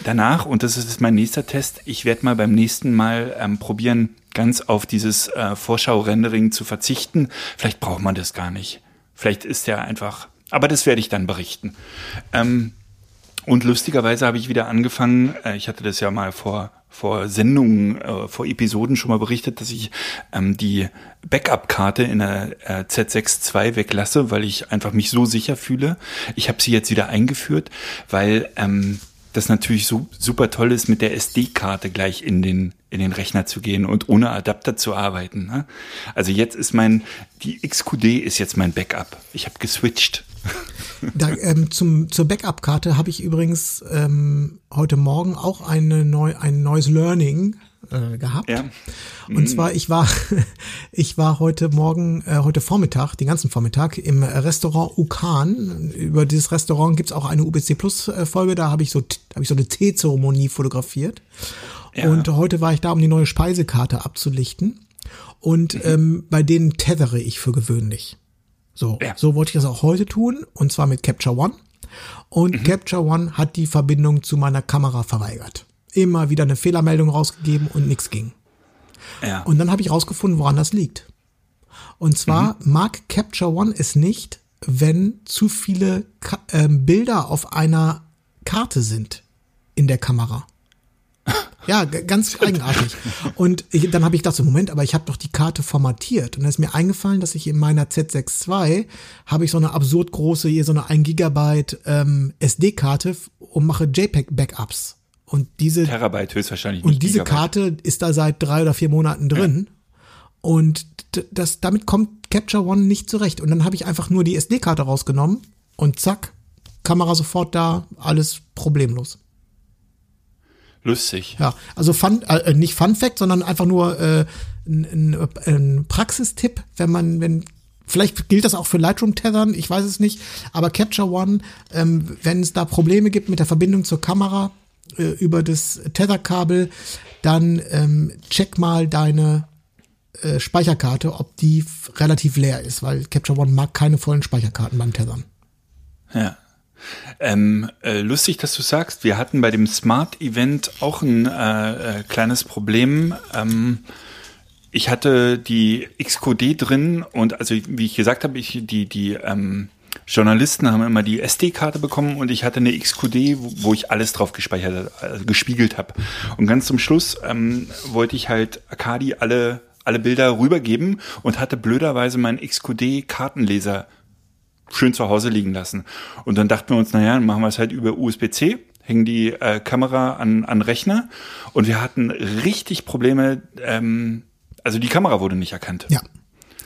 danach, und das ist mein nächster Test, ich werde mal beim nächsten Mal ähm, probieren, ganz auf dieses äh, Vorschau-Rendering zu verzichten. Vielleicht braucht man das gar nicht. Vielleicht ist der einfach, aber das werde ich dann berichten. Ähm, und lustigerweise habe ich wieder angefangen, äh, ich hatte das ja mal vor vor Sendungen, äh, vor Episoden schon mal berichtet, dass ich ähm, die Backup-Karte in der äh, Z6 II weglasse, weil ich einfach mich so sicher fühle. Ich habe sie jetzt wieder eingeführt, weil ähm, das natürlich so super toll ist, mit der SD-Karte gleich in den in den Rechner zu gehen und ohne Adapter zu arbeiten. Ne? Also jetzt ist mein die XQD ist jetzt mein Backup. Ich habe geswitcht. Da, ähm, zum, zur Backup-Karte habe ich übrigens ähm, heute Morgen auch eine neu, ein neues Learning äh, gehabt. Ja. Und zwar, ich war, ich war heute Morgen, äh, heute Vormittag, den ganzen Vormittag, im Restaurant Ukan. Über dieses Restaurant gibt's auch eine UBC Plus äh, Folge, da habe ich so habe ich so eine Teezeremonie fotografiert. Ja. Und heute war ich da, um die neue Speisekarte abzulichten. Und mhm. ähm, bei denen tethere ich für gewöhnlich. So, ja. so wollte ich das auch heute tun, und zwar mit Capture One. Und mhm. Capture One hat die Verbindung zu meiner Kamera verweigert. Immer wieder eine Fehlermeldung rausgegeben und nichts ging. Ja. Und dann habe ich rausgefunden, woran das liegt. Und zwar mhm. mag Capture One es nicht, wenn zu viele Ka äh, Bilder auf einer Karte sind in der Kamera. Ja, ganz eigenartig. Und ich, dann habe ich gedacht, so, Moment, aber ich habe doch die Karte formatiert. Und dann ist mir eingefallen, dass ich in meiner Z6 II habe ich so eine absurd große, hier so eine 1 Gigabyte ähm, SD-Karte und mache JPEG-Backups. Und diese Terabyte höchstwahrscheinlich. Und diese Gigabyte. Karte ist da seit drei oder vier Monaten drin. Ja. Und das, damit kommt Capture One nicht zurecht. Und dann habe ich einfach nur die SD-Karte rausgenommen und zack, Kamera sofort da, alles problemlos. Lustig. Ja, also Fun, äh, nicht Fun Fact, sondern einfach nur äh, ein, ein, ein Praxistipp, wenn man, wenn Vielleicht gilt das auch für Lightroom-Tethern, ich weiß es nicht. Aber Capture One, ähm, wenn es da Probleme gibt mit der Verbindung zur Kamera äh, über das Tetherkabel, dann ähm, check mal deine äh, Speicherkarte, ob die relativ leer ist, weil Capture One mag keine vollen Speicherkarten beim Tethern. Ja. Ähm, äh, lustig, dass du sagst, wir hatten bei dem Smart Event auch ein äh, äh, kleines Problem. Ähm, ich hatte die XQD drin und also wie ich gesagt habe, ich die die ähm, Journalisten haben immer die SD-Karte bekommen und ich hatte eine XQD, wo, wo ich alles drauf gespeichert, also gespiegelt habe. Und ganz zum Schluss ähm, wollte ich halt Akadi alle alle Bilder rübergeben und hatte blöderweise meinen XQD-Kartenleser schön zu Hause liegen lassen. Und dann dachten wir uns, naja, dann machen wir es halt über USB-C, hängen die äh, Kamera an, an Rechner und wir hatten richtig Probleme, ähm, also die Kamera wurde nicht erkannt. Ja.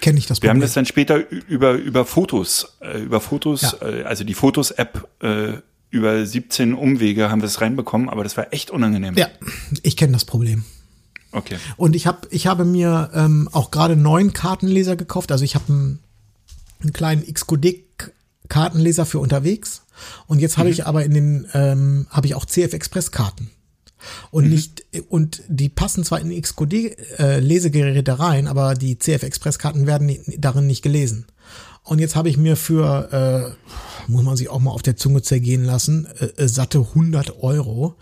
Kenne ich das Problem. Wir haben das dann später über, über Fotos, äh, über Fotos, ja. äh, also die Fotos-App äh, über 17 Umwege haben wir es reinbekommen, aber das war echt unangenehm. Ja, ich kenne das Problem. Okay. Und ich habe ich habe mir ähm, auch gerade neuen Kartenleser gekauft. Also ich habe einen, einen kleinen XQD Kartenleser für unterwegs. Und jetzt habe mhm. ich aber in den, ähm, habe ich auch CF Express Karten. Und mhm. nicht, und die passen zwar in XQD äh, rein, aber die CF Express Karten werden darin nicht gelesen. Und jetzt habe ich mir für, äh, muss man sich auch mal auf der Zunge zergehen lassen, äh, äh satte 100 Euro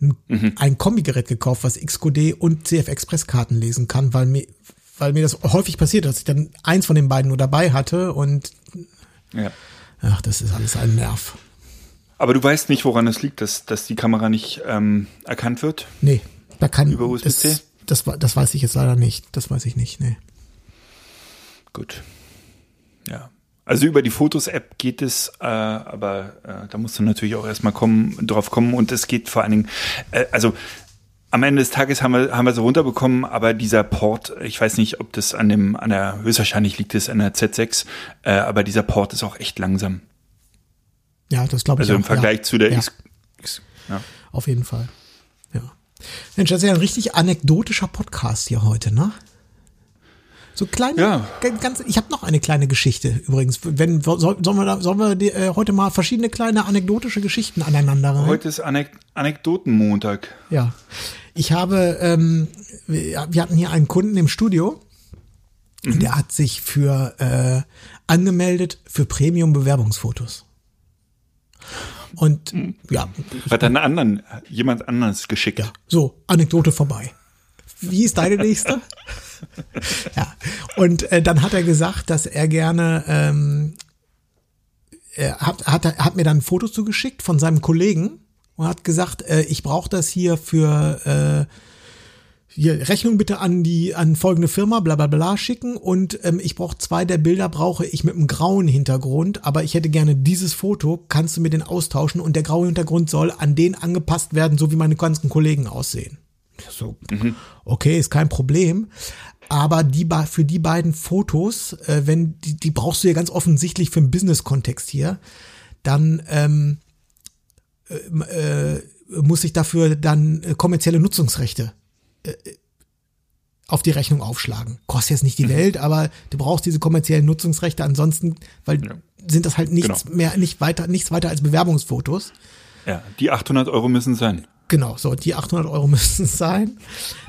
ein, mhm. ein Kombigerät gekauft, was XQD und CF Express Karten lesen kann, weil mir, weil mir das häufig passiert, dass ich dann eins von den beiden nur dabei hatte und ja. Ach, das ist alles ein Nerv. Aber du weißt nicht, woran es liegt, dass, dass die Kamera nicht ähm, erkannt wird? Nee, da kann über USB-C. Das, das, das weiß ich jetzt leider nicht. Das weiß ich nicht, nee. Gut. Ja. Also über die Fotos-App geht es, äh, aber äh, da musst du natürlich auch erstmal kommen, drauf kommen und es geht vor allen Dingen, äh, also am Ende des Tages haben wir, haben wir so runterbekommen, aber dieser Port, ich weiß nicht, ob das an dem, an der, höchstwahrscheinlich liegt es an der Z6, äh, aber dieser Port ist auch echt langsam. Ja, das glaube ich Also im Vergleich ja. zu der ja. X, X ja. Auf jeden Fall. Ja. Mensch, das ist ja ein richtig anekdotischer Podcast hier heute, ne? So kleine, ja. ganz, ich habe noch eine kleine Geschichte übrigens. Wenn soll, sollen wir da, sollen wir die, äh, heute mal verschiedene kleine anekdotische Geschichten aneinander rein? Heute ist Anek Anekdotenmontag. Ja, ich habe, ähm, wir hatten hier einen Kunden im Studio Und der hat sich für äh, angemeldet für Premium-Bewerbungsfotos. Und ja, Hat einen anderen, jemand anderes geschickt. ja, so, Anekdote vorbei. Wie ist deine nächste? ja, und äh, dann hat er gesagt, dass er gerne, ähm, er hat, hat, hat mir dann Fotos zugeschickt von seinem Kollegen und hat gesagt, äh, ich brauche das hier für äh, hier Rechnung bitte an die an folgende Firma bla bla bla schicken und ähm, ich brauche zwei der Bilder brauche ich mit einem grauen Hintergrund, aber ich hätte gerne dieses Foto, kannst du mir den austauschen und der graue Hintergrund soll an den angepasst werden, so wie meine ganzen Kollegen aussehen. So, okay, ist kein Problem. Aber die für die beiden Fotos, äh, wenn die, die brauchst du ja ganz offensichtlich für einen Business-Kontext hier, dann ähm, äh, muss ich dafür dann äh, kommerzielle Nutzungsrechte äh, auf die Rechnung aufschlagen. Kostet jetzt nicht die Welt, aber du brauchst diese kommerziellen Nutzungsrechte ansonsten, weil Ja. sind das halt nichts Genau. mehr, nicht weiter, nichts weiter als Bewerbungsfotos. Ja, die 800 Euro müssen sein. Genau, so, die 800 Euro müssen es sein.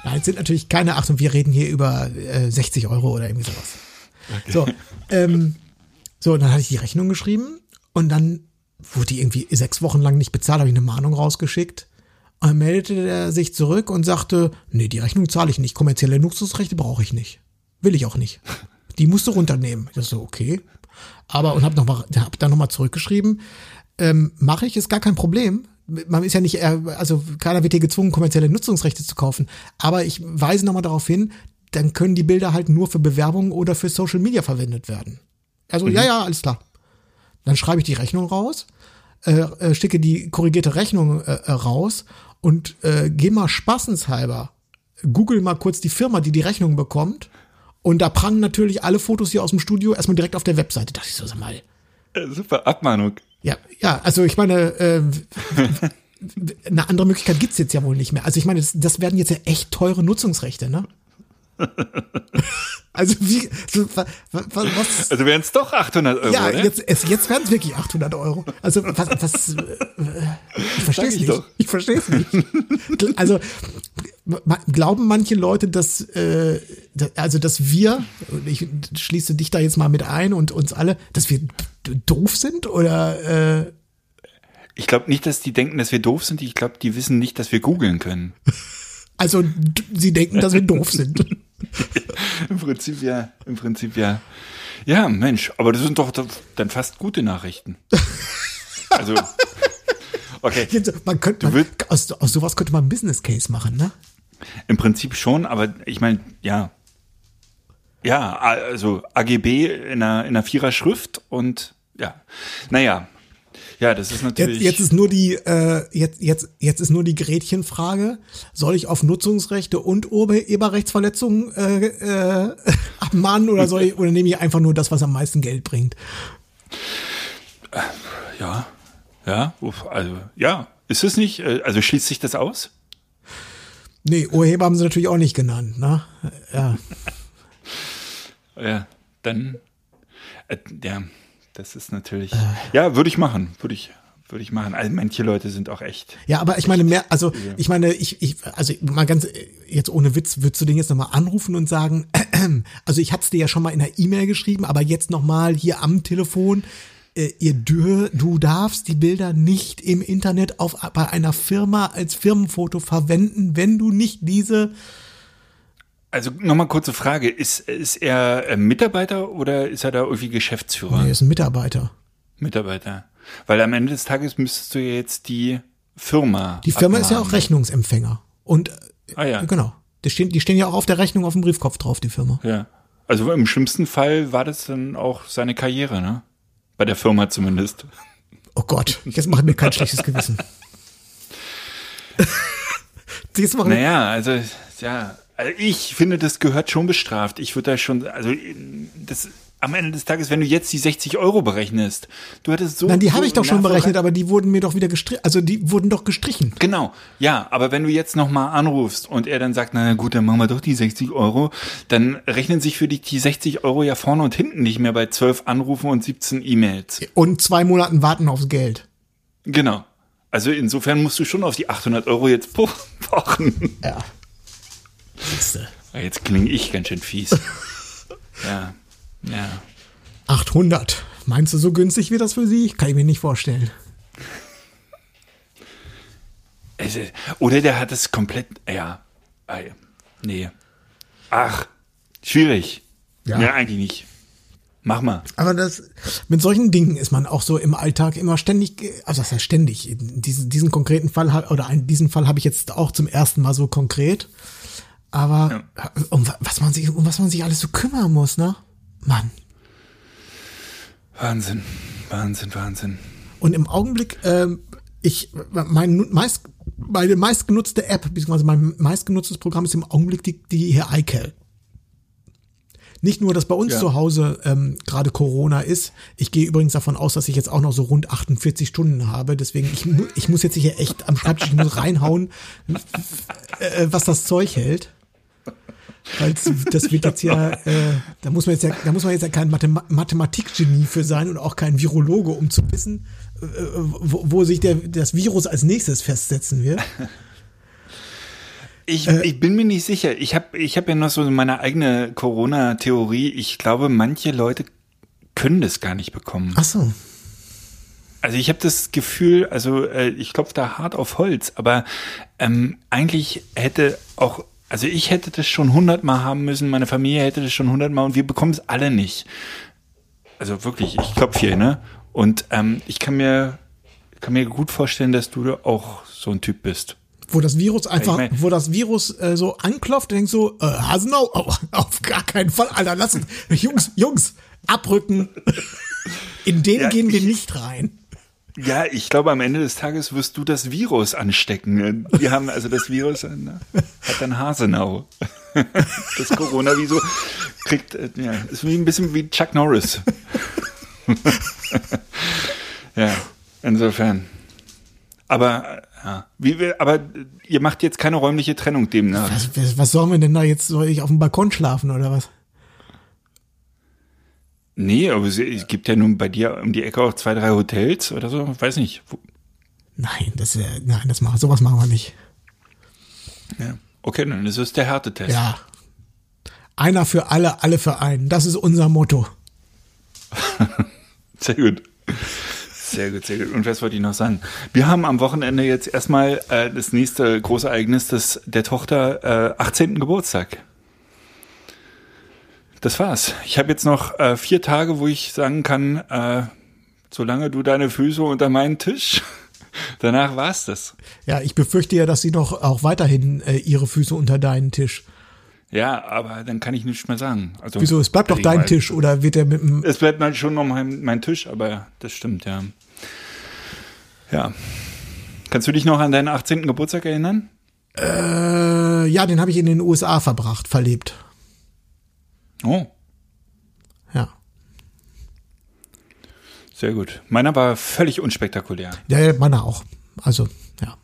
Nein, es sind natürlich keine 800, wir reden hier über äh, 60 Euro oder irgendwie sowas. So, ähm, so, und dann hatte ich die Rechnung geschrieben und dann wurde die irgendwie sechs Wochen lang nicht bezahlt, habe ich eine Mahnung rausgeschickt. Und dann meldete er sich zurück und sagte, nee, die Rechnung zahle ich nicht, kommerzielle Nutzungsrechte brauche ich nicht. Will ich auch nicht. Die musst du runternehmen. Ich so, okay. Aber, und habe noch mal, hab dann nochmal zurückgeschrieben, ähm, mache ich, ist gar kein Problem. Man ist ja nicht, äh, also keiner wird hier gezwungen, kommerzielle Nutzungsrechte zu kaufen. Aber ich weise nochmal darauf hin, dann können die Bilder halt nur für Bewerbungen oder für Social Media verwendet werden. Also, ja, ja, alles klar. Dann schreibe ich die Rechnung raus, äh, äh, schicke die korrigierte Rechnung äh, äh, raus und äh, geh mal spaßenshalber, google mal kurz die Firma, die die Rechnung bekommt. Und da prangen natürlich alle Fotos hier aus dem Studio erstmal direkt auf der Webseite. Da dachte ich so, sag mal, Äh, super, Abmahnung. ja, ja, also ich meine, äh, eine andere Möglichkeit gibt's jetzt ja wohl nicht mehr. Also ich meine, das, das werden jetzt ja echt teure Nutzungsrechte, ne? Also wie, so, wa, wa, wa- was, Also wären es doch 800 Euro, ja, oder? jetzt, es, jetzt werden es wirklich 800 Euro. Also was, was äh, ich verstehe es ich nicht. doch. Ich verstehe es nicht. Also glauben manche Leute, dass äh, also dass wir, ich schließe dich da jetzt mal mit ein und uns alle, dass wir doof sind oder äh, Ich glaube nicht, dass die denken, dass wir doof sind. Ich glaube, die wissen nicht, dass wir googeln können. also sie denken, dass wir doof sind. Im Prinzip ja, im Prinzip ja. Ja, Mensch, aber das sind doch dann fast gute Nachrichten. Also, okay, Man könnte man, aus, aus sowas könnte man einen Business Case machen, ne? im Prinzip schon, aber ich meine, ja. Ja, also AGB in einer, in einer Vierer-Schrift und ja, naja. Ja, das ist Jetzt, natürlich. jetzt ist nur die äh, jetzt jetzt jetzt ist nur die Gretchenfrage: Soll ich auf Nutzungsrechte und Urheberrechtsverletzungen äh, äh, abmahnen oder soll ich oder nehme ich einfach nur das, was am meisten Geld bringt? ja, ja, uff, also ja, ist es nicht? äh, Also schließt sich das aus? Nee, Urheber haben sie natürlich auch nicht genannt, ne? Ja. Ja, dann, äh, ja, das ist natürlich, ja, würde ich machen, würde ich, würde ich machen. Also manche Leute sind auch echt. Ja, aber ich meine mehr, also ich meine, ich, ich, also mal ganz, äh, jetzt ohne Witz, würdest du den jetzt nochmal anrufen und sagen, also ich hatte es dir ja schon mal in der E-Mail geschrieben, aber jetzt nochmal hier am Telefon, äh, ihr dür, du darfst die Bilder nicht im Internet auf, bei einer Firma als Firmenfoto verwenden, wenn du nicht diese, Also nochmal kurze Frage, ist, ist er äh, Mitarbeiter oder ist er da irgendwie Geschäftsführer? nee, ist ein Mitarbeiter. Mitarbeiter. Weil am Ende des Tages müsstest du ja jetzt die Firma. Die Firma ist ja auch. Rechnungsempfänger. Und, äh, Ah ja. genau. Die stehen, die stehen ja auch auf der Rechnung auf dem Briefkopf drauf, die Firma. Ja. Also im schlimmsten Fall war das dann auch seine Karriere, ne? Bei der Firma zumindest. Oh Gott, jetzt macht mir kein schlechtes Gewissen. Machen Naja, also, ja. Also ich finde, das gehört schon bestraft. Ich würde da schon, also das am Ende des Tages, wenn du jetzt die 60 Euro berechnest, du hattest so. Nein, die so habe ich doch schon berechnet, aber die wurden mir doch wieder gestrichen. Also die wurden doch gestrichen. Genau, ja, aber wenn du jetzt nochmal anrufst und er dann sagt, na gut, dann machen wir doch die 60 Euro, dann rechnen sich für dich die 60 Euro ja vorne und hinten nicht mehr bei 12 Anrufen und 17 E-Mails. Und zwei Monaten warten aufs Geld. Genau. Also insofern musst du schon auf die 800 Euro jetzt po- pochen. Ja. Siehste. Jetzt klinge ich ganz schön fies. Ja. Ja. 800. Meinst du, so günstig wird das für Sie? Kann ich mir nicht vorstellen. Oder der hat es komplett, ja. Ei, Nee. Ach, schwierig. Ja. Ja, eigentlich nicht. Mach mal. Aber das, mit solchen Dingen ist man auch so im Alltag immer ständig, also das heißt ständig. In diesen, diesen konkreten Fall, oder in diesen Fall habe ich jetzt auch zum ersten Mal so konkret. Aber um wa- was man sich, um was man sich alles so kümmern muss, ne? Mann. Wahnsinn. Wahnsinn, Wahnsinn. Und im Augenblick, ähm, ich, mein meist, meine meistgenutzte App, beziehungsweise mein meistgenutztes Programm ist im Augenblick die, die hier iCal. Nicht nur, dass bei uns Ja. zu Hause ähm, gerade Corona ist. Ich gehe übrigens davon aus, dass ich jetzt auch noch so rund 48 Stunden habe. Deswegen, ich, mu- ich muss jetzt hier echt am Schreibtisch ich muss reinhauen, äh, was das Zeug hält. Weil das wird jetzt ja, äh, da muss man jetzt ja, da muss man jetzt ja kein Mathema Mathematikgenie für sein und auch kein Virologe, um zu wissen, äh, wo, wo sich der, das Virus als nächstes festsetzen wird. Ich, Äh. ich bin mir nicht sicher. Ich habe ich hab ja noch so meine eigene Corona-Theorie. Ich glaube, manche Leute können das gar nicht bekommen. Ach so. Also ich habe das Gefühl, also äh, ich klopfe da hart auf Holz, aber ähm, eigentlich hätte auch, also ich hätte das schon hundertmal haben müssen, meine Familie hätte das schon hundertmal und wir bekommen es alle nicht. Also wirklich, ich klopfe hier, ne? Und ähm, ich kann mir, kann mir gut vorstellen, dass du da auch so ein Typ bist. Wo das Virus einfach, Ich mein- wo das Virus äh, so anklopft, denkst so, äh, Hasenau, oh, auf gar keinen Fall, Alter, lass uns, Jungs, Jungs, abrücken. In den Ja, gehen wir ich- nicht rein. Ja, ich glaube, am Ende des Tages wirst du das Virus anstecken. Wir haben also das Virus äh, hat dann Hasenau. Das Coronavirus kriegt, äh, ja, ist wie ein bisschen wie Chuck Norris. Ja, insofern. Aber, ja, wie wir, aber ihr macht jetzt keine räumliche Trennung demnach. Was, was sollen wir denn da jetzt? Soll ich auf dem Balkon schlafen oder was? Nee, aber es, gibt ja nun bei dir um die Ecke auch zwei, drei Hotels oder so. Weiß nicht. Nein, das, äh, nein, das machen, sowas machen wir nicht. Ja. Okay, dann ist es der Härtetest. Ja. Einer für alle, alle für einen. Das ist unser Motto. Sehr gut. Sehr gut, sehr gut. Und was wollte ich noch sagen? Wir haben am Wochenende jetzt erstmal äh, das nächste große Ereignis des, der Tochter äh, 18. Geburtstag. Das war's. Ich habe jetzt noch äh, vier Tage, wo ich sagen kann, äh, solange du deine Füße unter meinen Tisch, danach war's das. Ja, ich befürchte ja, dass sie noch auch weiterhin äh, ihre Füße unter deinen Tisch. Ja, aber dann kann ich nichts mehr sagen. Also, Wieso? Es bleibt doch dein weiß- Tisch oder wird er mit dem. Es bleibt dann schon noch mein, mein Tisch, aber das stimmt, ja. Ja. Kannst du dich noch an deinen 18. Geburtstag erinnern? Äh, ja, den habe ich in den USA verbracht, verlebt. Oh, Ja. sehr gut. Meiner war völlig unspektakulär. Ja, ja, meiner auch. Also, ja.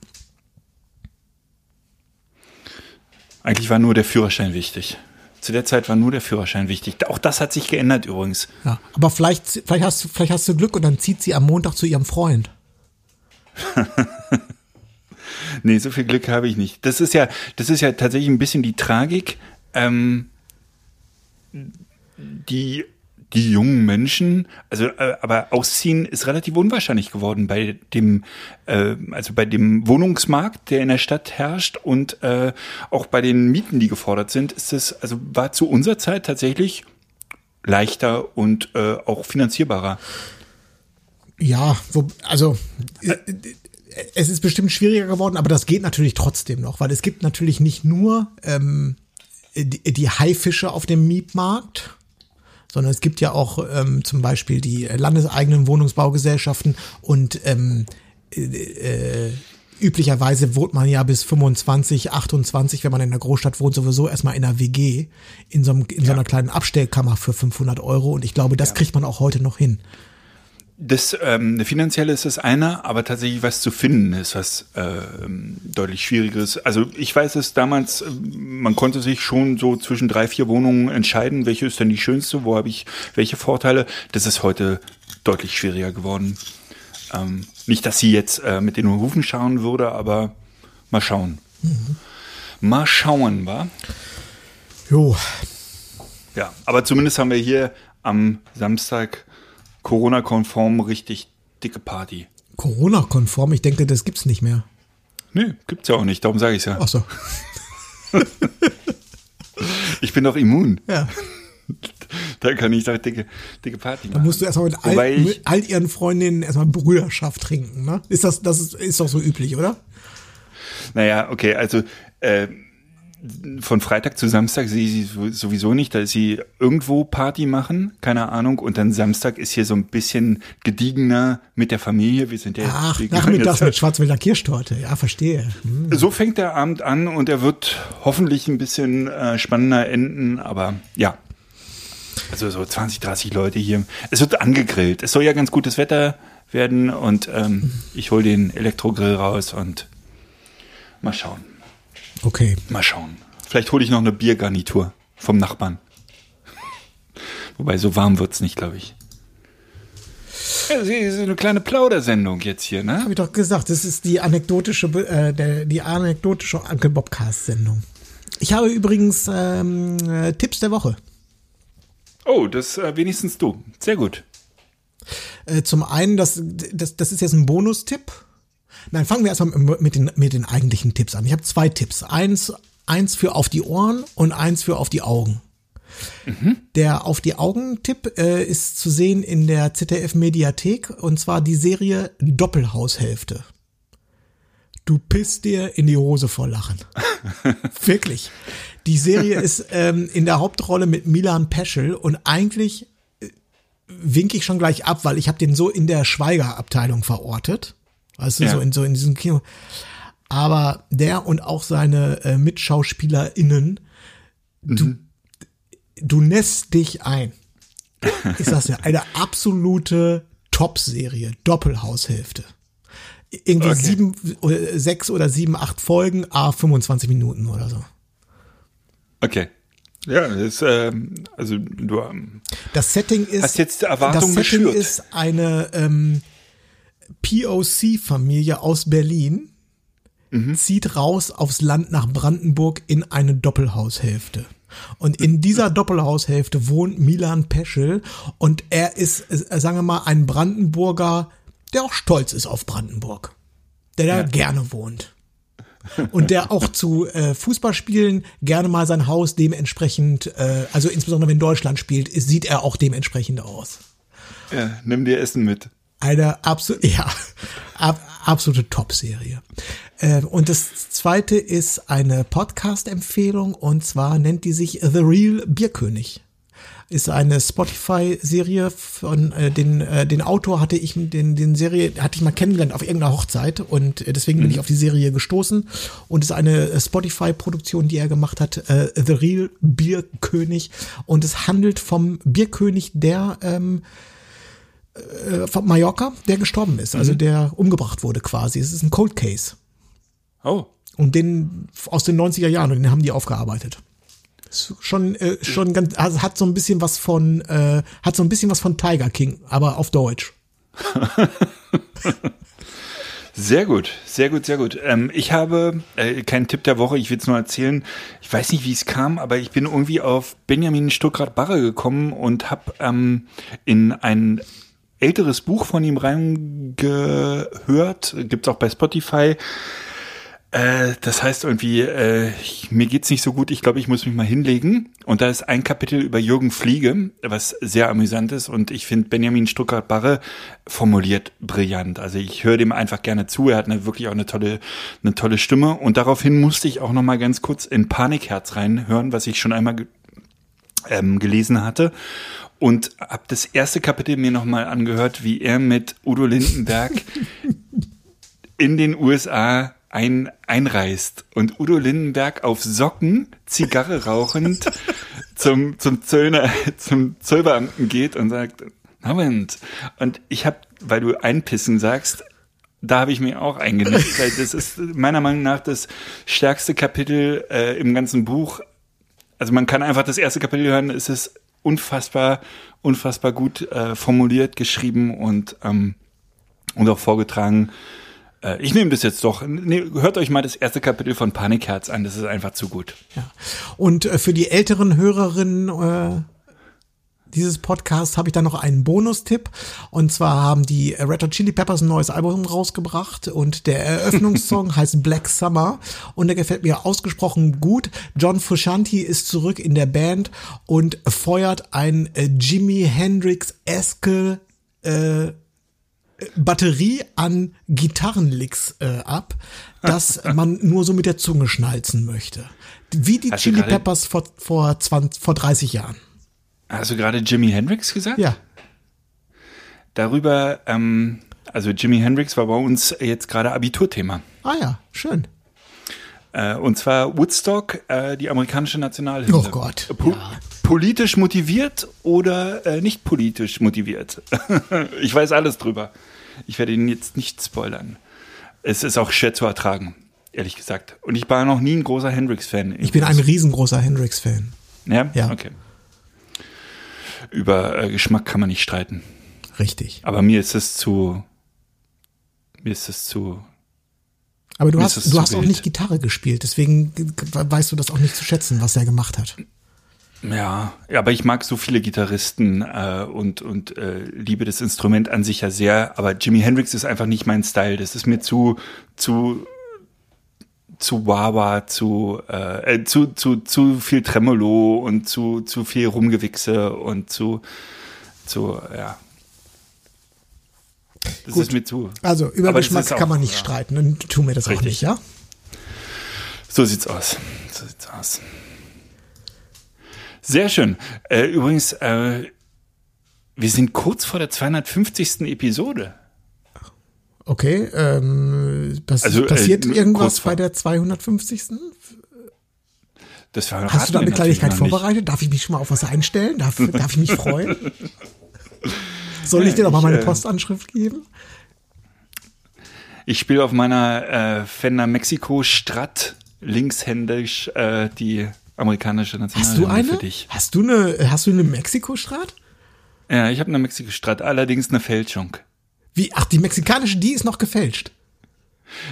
Eigentlich war nur der Führerschein wichtig. Zu der Zeit war nur der Führerschein wichtig. Auch das hat sich geändert übrigens. ja. Aber vielleicht, vielleicht, hast, du- vielleicht hast du Glück und dann zieht sie am Montag zu ihrem Freund. Nee, so viel Glück habe ich nicht. Das ist ja, das ist ja tatsächlich ein bisschen die Tragik. Ähm, die, die jungen Menschen, also äh, aber ausziehen ist relativ unwahrscheinlich geworden bei dem, äh, also bei dem Wohnungsmarkt, der in der Stadt herrscht und äh, auch bei den Mieten, die gefordert sind, ist es, also war zu unserer Zeit tatsächlich leichter und äh, auch finanzierbarer. Ja, wo, also äh, es ist bestimmt schwieriger geworden, aber das geht natürlich trotzdem noch, weil es gibt natürlich nicht nur ähm, die, die Haifische auf dem Mietmarkt, sondern es gibt ja auch ähm, zum Beispiel die landeseigenen Wohnungsbaugesellschaften und ähm, äh, äh, üblicherweise wohnt man ja bis 25, 28, wenn man in der Großstadt wohnt, sowieso erstmal in einer WG, in so, einem, in so einer kleinen Abstellkammer für 500 Euro und ich glaube, das kriegt man auch heute noch hin. Das ähm, finanzielle ist das eine, aber tatsächlich was zu finden ist was ähm, deutlich schwieriges. Also ich weiß es damals, äh, man konnte sich schon so zwischen drei, vier Wohnungen entscheiden, welche ist denn die schönste, wo habe ich welche Vorteile. Das ist heute deutlich schwieriger geworden. Ähm, nicht, dass sie jetzt äh, mit den Hufen schauen würde, aber mal schauen. Mal schauen, wa? Jo, Ja, aber zumindest haben wir hier am Samstag Corona-konform richtig dicke Party. Corona-konform, ich denke, das gibt's nicht mehr. Nee, gibt's ja auch nicht, darum sage ich ja. Ach so. Ich bin doch immun. Ja. Da kann ich doch dicke, dicke Party machen. Da musst du erstmal mit all, mit all ihren Freundinnen erstmal Brüderschaft trinken, ne? Ist das, das ist, ist doch so üblich, oder? Naja, okay, also äh, von Freitag zu Samstag sehe ich sie sowieso nicht, da sie irgendwo Party machen, keine Ahnung. Und dann Samstag ist hier so ein bisschen gediegener mit der Familie. Wir sind ja Ach, nachmittags mit Schwarzwälder Kirschtorte. Ja, verstehe. Hm. So fängt der Abend an und er wird hoffentlich ein bisschen äh, spannender enden, aber ja. Also so 20, 30 Leute hier. Es wird angegrillt. Es soll ja ganz gutes Wetter werden und ähm, ich hole den Elektrogrill raus und mal schauen. Okay. Mal schauen. Vielleicht hole ich noch eine Biergarnitur vom Nachbarn. Wobei so warm wird's nicht, glaube ich. Ja, das ist eine kleine Plaudersendung jetzt hier, ne? Habe ich doch gesagt, das ist die anekdotische, äh, der, die anekdotische Uncle Bobcast-Sendung. Ich habe übrigens ähm, äh, Tipps der Woche. Oh, das äh, wenigstens du. Sehr gut. Äh, zum einen, das, das, das ist jetzt ein Bonustipp. Nein, fangen wir erstmal mit den, mit den eigentlichen Tipps an. Ich habe zwei Tipps. Eins, eins für auf die Ohren und eins für auf die Augen. Der auf die Augen-Tipp äh, ist zu sehen in der ZDF-Mediathek und zwar die Serie Doppelhaushälfte. Du pisst dir in die Hose vor Lachen. Wirklich. Die Serie ist ähm, in der Hauptrolle mit Milan Peschel und eigentlich wink ich schon gleich ab, weil ich habe den so in der Schweiger-Abteilung verortet. Weißt du, Ja. so in so in diesem Kino. Aber der und auch seine äh, MitschauspielerInnen, du, du nässt dich ein. Ich sag's ja, eine absolute Top-Serie, Doppelhaushälfte. Irgendwie Okay. sieben, sechs oder sieben, acht Folgen, a 25 Minuten oder so. Okay. Ja, das ist, ähm, also du, ähm, Das Setting ist. Hast jetzt Erwartungen Das Setting geschürt. ist eine ähm, POC-Familie aus Berlin, Mhm. zieht raus aufs Land nach Brandenburg in eine Doppelhaushälfte. Und in dieser Doppelhaushälfte wohnt Milan Peschel und er ist, äh, sagen wir mal, ein Brandenburger, der auch stolz ist auf Brandenburg. Der da gerne wohnt. Und der auch zu äh, Fußballspielen gerne mal sein Haus dementsprechend, äh, also insbesondere wenn Deutschland spielt, sieht er auch dementsprechend aus. ja, nimm dir Essen mit. Eine absolute, ja, ab, absolute Top-Serie. Äh, und das zweite ist eine Podcast-Empfehlung und zwar nennt die sich The Real Bierkönig. Ist eine Spotify-Serie von äh, den äh, den Autor hatte ich den den Serie hatte ich mal kennengelernt auf irgendeiner Hochzeit und äh, deswegen bin ich auf die Serie gestoßen und ist eine äh, Spotify-Produktion, die er gemacht hat, äh, The Real Bierkönig und es handelt vom Bierkönig, der ähm, äh, von Mallorca, der gestorben ist, also der umgebracht wurde quasi. Es ist ein Cold Case. Oh, Und den aus den 90er Jahren, und den haben die aufgearbeitet. Ist schon, äh, schon ganz, also hat so ein bisschen was von, äh, hat so ein bisschen was von Tiger King, aber auf Deutsch. sehr gut, sehr gut, sehr gut. Ähm, ich habe äh, keinen Tipp der Woche, ich will es nur erzählen. Ich weiß nicht, wie es kam, aber ich bin irgendwie auf Benjamin Stuckrad-Barre gekommen und habe ähm, in ein älteres Buch von ihm reingehört, gibt's auch bei Spotify. Äh, das heißt irgendwie, äh, ich, mir geht's nicht so gut, ich glaube, ich muss mich mal hinlegen. Und da ist ein Kapitel über Jürgen Fliege, was sehr amüsant ist. Und ich finde, Benjamin Stuttgart-Barre formuliert brillant. Also ich höre dem einfach gerne zu. Er hat eine, wirklich auch eine tolle, eine tolle Stimme. Und daraufhin musste ich auch noch mal ganz kurz in Panikherz reinhören, was ich schon einmal ähm, gelesen hatte. Und habe das erste Kapitel mir noch mal angehört, wie er mit Udo Lindenberg in den USA ein, einreist und Udo Lindenberg auf Socken, Zigarre rauchend zum, zum Zöllner, zum Zollbeamten geht und sagt, Abend. Und ich habe, weil du einpissen sagst, da habe ich mir auch eingenickt, weil das ist meiner Meinung nach das stärkste Kapitel äh, im ganzen Buch. Also man kann einfach das erste Kapitel hören, es ist unfassbar, unfassbar gut äh, formuliert, geschrieben und, ähm, und auch vorgetragen. äh, ich nehme das jetzt doch. Nee, hört euch mal das erste Kapitel von Panikherz an, das ist einfach zu gut. Ja. Und äh, für die älteren Hörerinnen äh, dieses Podcasts habe ich dann noch einen Bonustipp. Und zwar haben die Red Hot Chili Peppers ein neues Album rausgebracht und der Eröffnungssong heißt Black Summer und der gefällt mir ausgesprochen gut. John Fushanti ist zurück in der Band und feuert ein äh, Jimi Hendrix-eske äh, Batterie an Gitarrenlicks äh, ab, dass man nur so mit der Zunge schnalzen möchte. Wie die Hast du Chili Peppers vor, vor, 20, vor 30 Jahren. Hast du gerade Jimi Hendrix gesagt? Ja. Darüber, ähm, also Jimi Hendrix war bei uns jetzt gerade Abiturthema. Ah ja, schön. Äh, und zwar Woodstock, äh, die amerikanische Nationalhymne. Oh Gott, Po ja. Politisch motiviert oder äh, nicht politisch motiviert? ich weiß alles drüber. Ich werde ihn jetzt nicht spoilern. Es ist auch schwer zu ertragen, ehrlich gesagt. Und ich war noch nie ein großer Hendrix-Fan. Ich bin ein riesengroßer Hendrix-Fan. Ja? Ja. Okay. Über äh, Geschmack kann man nicht streiten. Richtig. Aber mir ist es zu. Mir ist es zu. Aber du hast, du hast auch nicht Gitarre gespielt, deswegen weißt du das auch nicht zu schätzen, was er gemacht hat. Ja, ja, aber ich mag so viele Gitarristen äh, und, und äh, liebe das Instrument an sich ja sehr. Aber Jimi Hendrix ist einfach nicht mein Style. Das ist mir zu, zu, zu wawa, zu, äh, äh, zu, zu, zu viel Tremolo und zu, zu viel Rumgewichse und zu, zu, ja. Das Gut. ist mir zu. Also über Aber Geschmack auch- kann man nicht ja. streiten und tu mir das auch Richtig. nicht, ja? So sieht's aus. So sieht's aus. Sehr schön. Äh, übrigens, äh, wir sind kurz vor der 250. Episode. Okay, ähm, pass Also, äh, passiert nur irgendwas bei der 250. Das war Hast du da eine Kleinigkeit vorbereitet? Darf ich mich schon mal auf was einstellen? Darf, darf ich mich freuen? Soll ich dir doch mal meine äh, Postanschrift geben? Ich spiele auf meiner äh, Fender Mexico Strat linkshändisch äh, die amerikanische Hast Nationalhymne du eine? für dich. Hast du eine, hast du eine Mexiko-Strat? Ja, ich habe eine Mexico Strat, allerdings eine Fälschung. Wie? Ach, die mexikanische, die ist noch gefälscht.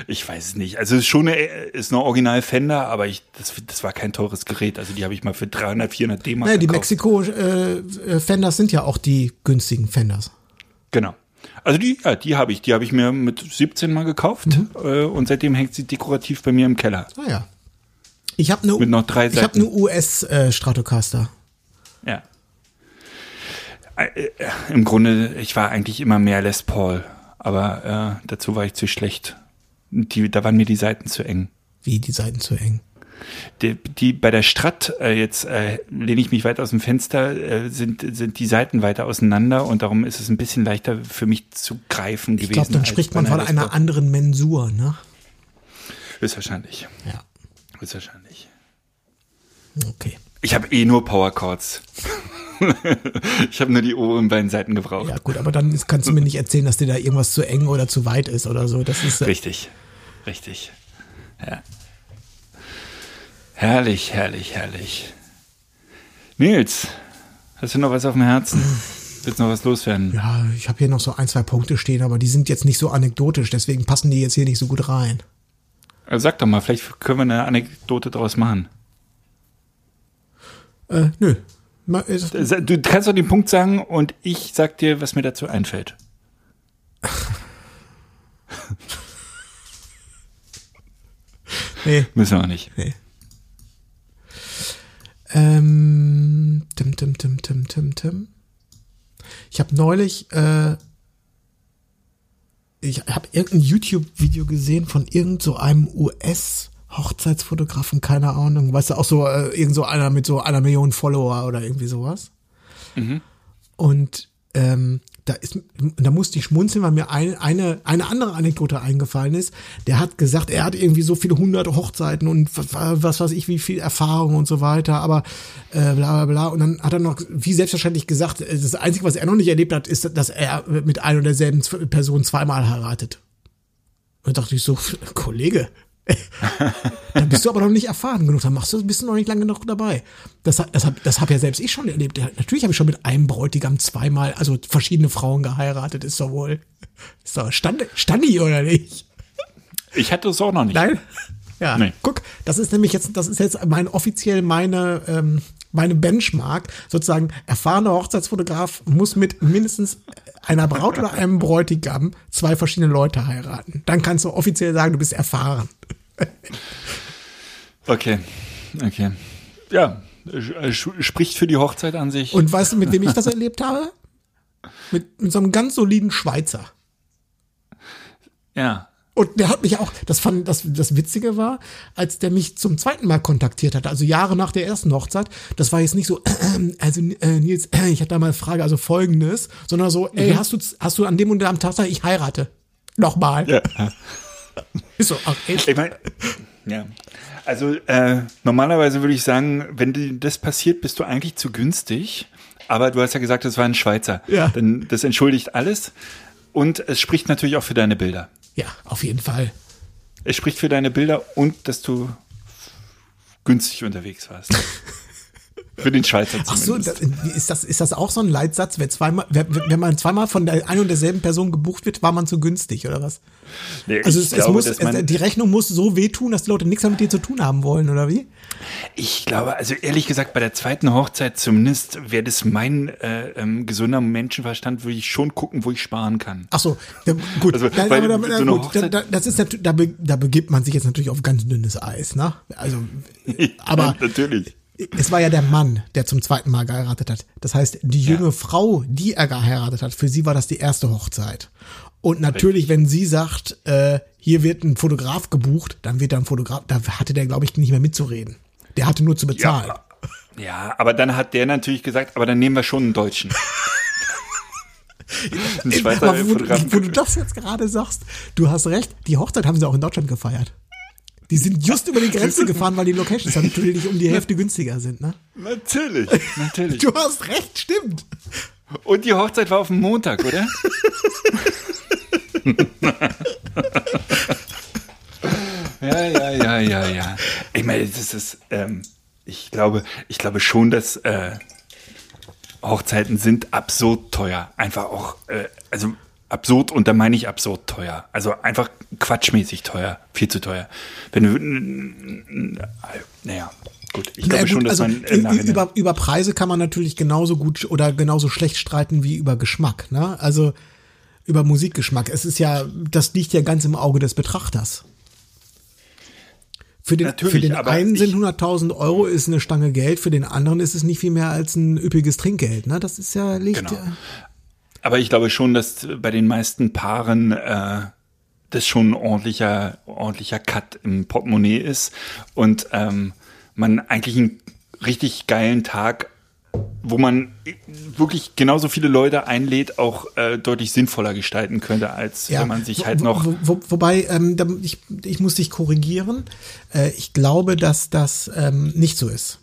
Ich weiß es nicht. Also es ist schon eine, ist eine Original Fender, aber ich, das, das war kein teures Gerät. Also die habe ich mal für 300, 400 D-Mark Naja, die. Mexiko-Fenders sind ja auch die günstigen Fenders. Genau. Also die, ja, die habe ich. Die habe ich mir mit 17 mal gekauft Mhm. äh, und seitdem hängt sie dekorativ bei mir im Keller. Ah ja. Ich habe eine, ich habe Seiten. eine US-Stratocaster. Ja. Äh, äh, Im Grunde, ich war eigentlich immer mehr Les Paul, aber äh, dazu war ich zu schlecht. Die, da waren mir die Seiten zu eng. Wie die Seiten zu eng. Die, die bei der Strat, äh, jetzt äh, lehne ich mich weit aus dem Fenster, äh, sind, sind die Seiten weiter auseinander und darum ist es ein bisschen leichter für mich zu greifen Ich gewesen. glaube, dann spricht man von einer anderen Mensur, ne? Höchstwahrscheinlich. Ja. Höchstwahrscheinlich. Okay. Ich habe eh nur Power Chords. Ich habe nur die oberen beiden Seiten gebraucht. Ja, gut, aber dann kannst du mir nicht erzählen, dass dir da irgendwas zu eng oder zu weit ist oder so. Das ist. äh, Richtig. Richtig. Ja. Herrlich, herrlich, herrlich. Nils, hast du noch was auf dem Herzen? Willst du noch was loswerden? Ja, ich habe hier noch so ein, zwei Punkte stehen, aber die sind jetzt nicht so anekdotisch, deswegen passen die jetzt hier nicht so gut rein. Also sag doch mal, vielleicht können wir eine Anekdote draus machen. Äh, nö. Du kannst doch den Punkt sagen und ich sag dir, was mir dazu einfällt. Nee, Müssen wir auch nicht. nee. Ähm, tim, tim, tim, tim, tim, tim. Ich habe neulich, äh, ich habe irgendein YouTube-Video gesehen von irgend so einem US-Hochzeitsfotografen, keine Ahnung, weißt du, auch so, äh, irgend so einer mit so einer Million Follower oder irgendwie sowas. Und ähm, da ist, da musste ich schmunzeln, weil mir ein, eine, eine andere Anekdote eingefallen ist. Der hat gesagt, er hat irgendwie so viele hundert Hochzeiten und was, was weiß ich, wie viel Erfahrung und so weiter, aber äh, bla bla bla. Und dann hat er noch, wie selbstverständlich gesagt, äh, das Einzige, was er noch nicht erlebt hat, ist, dass er mit einer und derselben Person zweimal heiratet. Und da dachte ich so, Kollege, dann bist du aber noch nicht erfahren genug, dann machst du, bist du noch nicht lange genug dabei. Das, das habe das hab ja selbst ich schon erlebt. Natürlich habe ich schon mit einem Bräutigam zweimal, also verschiedene Frauen geheiratet, ist doch wohl, ist doch Stand, Standi oder nicht? Ich hatte es auch noch nicht. Nein? Ja, Nee. guck, das ist nämlich jetzt, das ist jetzt mein offiziell meine, ähm, meine Benchmark. Sozusagen, erfahrener Hochzeitsfotograf muss mit mindestens einer Braut oder einem Bräutigam zwei verschiedene Leute heiraten. Dann kannst du offiziell sagen, du bist erfahren. Okay, okay. Ja, spricht für die Hochzeit an sich. Und weißt du, mit wem ich das erlebt habe? Mit, mit so einem ganz soliden Schweizer. ja. Und der hat mich auch, das fand, das, das Witzige war, als der mich zum zweiten Mal kontaktiert hat, also Jahre nach der ersten Hochzeit, das war jetzt nicht so, also äh, Nils, äh, ich hatte da mal eine Frage, also folgendes, sondern so, ey, hast du, hast du an dem und am Tag gesagt, ich heirate? Nochmal. ja. Ist so, ach, echt? Ich meine, ja. Also äh, normalerweise würde ich sagen, wenn dir das passiert, bist du eigentlich zu günstig. Aber du hast ja gesagt, das war ein Schweizer. Ja. Dann, das entschuldigt alles. Und es spricht natürlich auch für deine Bilder. Ja, auf jeden Fall. Es spricht für deine Bilder und dass du günstig unterwegs warst. für den Schweizer Ach so, zumindest. da, ist das, ist das auch so ein Leitsatz, wer zweimal, wer, wenn man zweimal von der einen und derselben Person gebucht wird, war man zu günstig, oder was? Nee, Also es, es glaube, muss, es, die Rechnung muss so wehtun, dass die Leute nichts mehr mit dir zu tun haben wollen, oder wie? Ich glaube, also ehrlich gesagt, bei der zweiten Hochzeit zumindest wäre das mein äh, ähm, gesunder Menschenverstand, würde ich schon gucken, wo ich sparen kann. Ach so, ja, gut. Also, da, so gut das ist da begibt man sich jetzt natürlich auf ganz dünnes Eis, ne? Also, aber natürlich. Es war ja der Mann, der zum zweiten Mal geheiratet hat. Das heißt, die junge Frau, die er geheiratet hat, für sie war das die erste Hochzeit. Und natürlich, wenn sie sagt, äh, hier wird ein Fotograf gebucht, dann wird da ein Fotograf, da hatte der, glaube ich, nicht mehr mitzureden. Der hatte nur zu bezahlen. Ja, ja, aber dann hat der natürlich gesagt, aber dann nehmen wir schon einen Deutschen. Ein Schweizer Aber wo, wo du das jetzt gerade sagst, du hast recht, die Hochzeit haben sie auch in Deutschland gefeiert. Die sind just über die Grenze gefahren, weil die Locations natürlich um die Hälfte günstiger sind, ne? Natürlich, natürlich. Du hast recht, stimmt. Und die Hochzeit war auf dem Montag, oder? ja, ja, ja, ja, ja. Ich meine, das ist, ähm, ich glaube, ich glaube schon, dass äh, Hochzeiten sind absurd teuer. Einfach auch, äh, also absurd und da meine ich absurd teuer. Also einfach quatschmäßig teuer, viel zu teuer. Wenn du, naja, gut. Ich glaube schon, gut, dass also man über, über Preise kann man natürlich genauso gut oder genauso schlecht streiten wie über Geschmack, ne? Also über Musikgeschmack. Es ist ja, das liegt ja ganz im Auge des Betrachters. Für den, Natürlich, für den einen sind 100.000 Euro ist eine Stange Geld, für den anderen ist es nicht viel mehr als ein üppiges Trinkgeld, ne? Das ist ja, liegt Genau. Ja. Aber ich glaube schon, dass bei den meisten Paaren äh, das schon ein ordentlicher, ordentlicher Cut im Portemonnaie ist und ähm, man eigentlich einen richtig geilen Tag, wo man wirklich genauso viele Leute einlädt, auch äh, deutlich sinnvoller gestalten könnte, als wenn man sich halt wo- noch. Wo, wo, wobei, ähm, ich, ich muss dich korrigieren. Äh, ich glaube, dass das ähm, nicht so ist.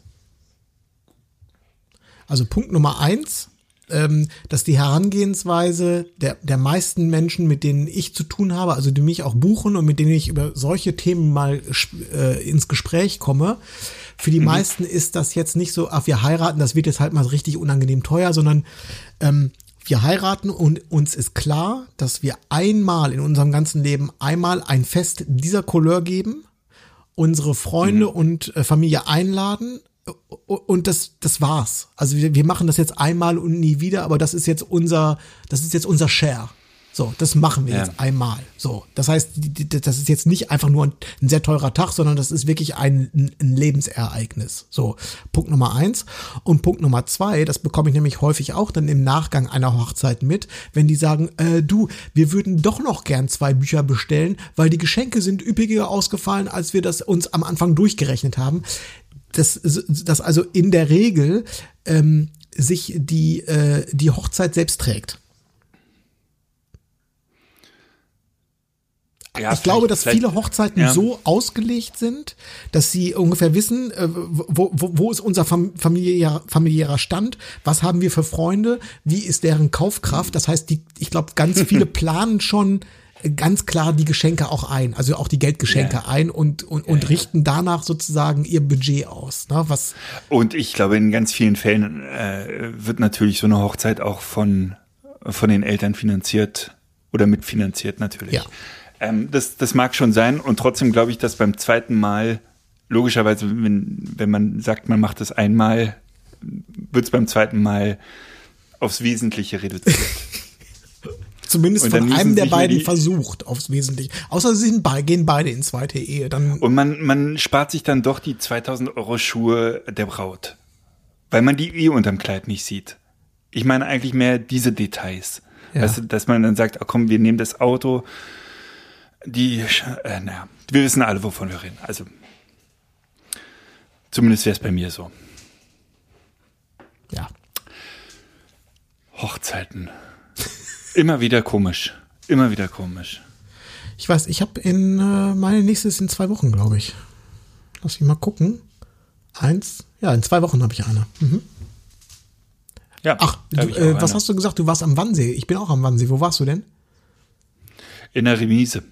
Also Punkt Nummer eins, ähm, dass die Herangehensweise der, der meisten Menschen, mit denen ich zu tun habe, also die mich auch buchen und mit denen ich über solche Themen mal äh, ins Gespräch komme, für die meisten ist das jetzt nicht so, ach, wir heiraten, das wird jetzt halt mal richtig unangenehm teuer, sondern ähm, wir heiraten und uns ist klar, dass wir einmal in unserem ganzen Leben einmal ein Fest dieser Couleur geben, unsere Freunde und äh, Familie einladen und das, das war's. Also wir, wir machen das jetzt einmal und nie wieder, aber das ist jetzt unser, das ist jetzt unser Share. So, das machen wir Ja. jetzt einmal. So, das heißt, das ist jetzt nicht einfach nur ein, ein sehr teurer Tag, sondern das ist wirklich ein, ein, ein Lebensereignis. So, Punkt Nummer eins. Und Punkt Nummer zwei, das bekomme ich nämlich häufig auch dann im Nachgang einer Hochzeit mit, wenn die sagen, äh, du, wir würden doch noch gern zwei Bücher bestellen, weil die Geschenke sind üppiger ausgefallen, als wir das uns am Anfang durchgerechnet haben. Das, das also in der Regel ähm, sich die, äh, die Hochzeit selbst trägt. Ja, ich glaube, dass viele Hochzeiten ja. so ausgelegt sind, dass sie ungefähr wissen, äh, wo, wo, wo ist unser fam- familiärer, familiärer Stand, was haben wir für Freunde, wie ist deren Kaufkraft. Das heißt, die, ich glaube, ganz viele planen schon ganz klar die Geschenke auch ein, also auch die Geldgeschenke Ja. ein und, und, und richten danach sozusagen ihr Budget aus. Ne? Was, Und ich glaube, in ganz vielen Fällen äh, wird natürlich so eine Hochzeit auch von, von den Eltern finanziert oder mitfinanziert natürlich. Ja. Ähm, das, das mag schon sein und trotzdem glaube ich, dass beim zweiten Mal, logischerweise, wenn, wenn man sagt, man macht das einmal, wird es beim zweiten Mal aufs Wesentliche reduziert. Zumindest von einem der beiden versucht, aufs Wesentliche. Außer sie sind gehen beide in zweite Ehe. Dann Und man, man spart sich dann doch die 2000 Euro Schuhe der Braut. Weil man die eh unterm Kleid nicht sieht. Ich meine eigentlich mehr diese Details. Ja. Weißt du, dass man dann sagt, oh komm, wir nehmen das Auto. Die, äh, naja, wir wissen alle, wovon wir reden. Also, zumindest wäre es bei mir so. ja. Hochzeiten. Immer wieder komisch. Immer wieder komisch. Ich weiß, ich habe in äh, meine nächste ist in zwei Wochen, glaube ich. Lass mich mal gucken. Eins, ja, in zwei Wochen habe ich eine. Mhm. Ja, Ach, du, äh, was eine. hast du gesagt? Du warst am Wannsee. Ich bin auch am Wannsee. Wo warst du denn? In der Remise.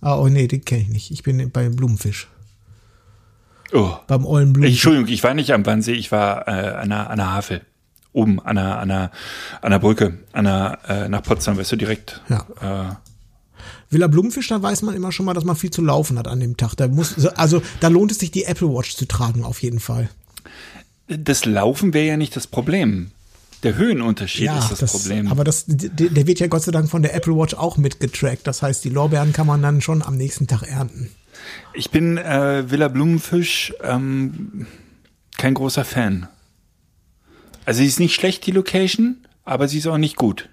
Ah, oh nee, den kenne ich nicht. Ich bin bei Blumenfisch. Oh. Beim ollen Blumenfisch. Entschuldigung, ich war nicht am Wannsee, ich war äh, an, der, an der Havel. Oben, an der, an der, an der Brücke, an der, äh, nach Potsdam, weißt du, direkt. Ja. Äh, Villa Blumenfisch, da weiß man immer schon mal, dass man viel zu laufen hat an dem Tag. Da muss, also da lohnt es sich, die Apple Watch zu tragen, auf jeden Fall. das Laufen wäre ja nicht das Problem. Der Höhenunterschied ist das, Problem. Aber das, der, der wird ja Gott sei Dank von der Apple Watch auch mitgetrackt. Das heißt, die Lorbeeren kann man dann schon am nächsten Tag ernten. ich bin äh, Villa Blumenfisch ähm, kein großer Fan. Also sie ist nicht schlecht, die Location, aber sie ist auch nicht gut.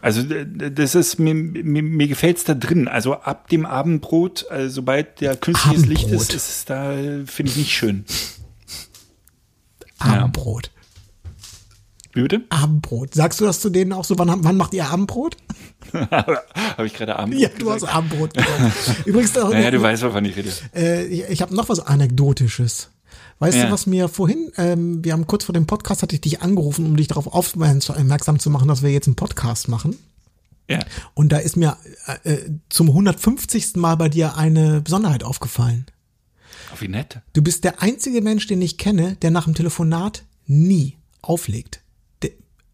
Also das ist mir, mir, mir gefällt's da drin. Also ab dem Abendbrot, äh, sobald der künstliches Licht Abendbrot. ist, ist es da, finde ich nicht schön. Abendbrot. Wie bitte? Abendbrot. Sagst du das zu denen auch so? Wann, wann macht ihr Abendbrot? Habe ich gerade Abendbrot Ja, du hast gesagt? Abendbrot gesagt. Übrigens, auch, Naja, du weißt, wovon ich rede. äh, ich, ich habe noch was Anekdotisches. Weißt Ja. du, was mir vorhin, ähm, wir haben kurz vor dem Podcast, hatte ich dich angerufen, um dich darauf aufmerksam zu machen, dass wir jetzt einen Podcast machen. Ja. Und da ist mir äh, äh, zum 150. Mal bei dir eine Besonderheit aufgefallen. Oh, wie nett. Du bist der einzige Mensch, den ich kenne, der nach dem Telefonat nie auflegt.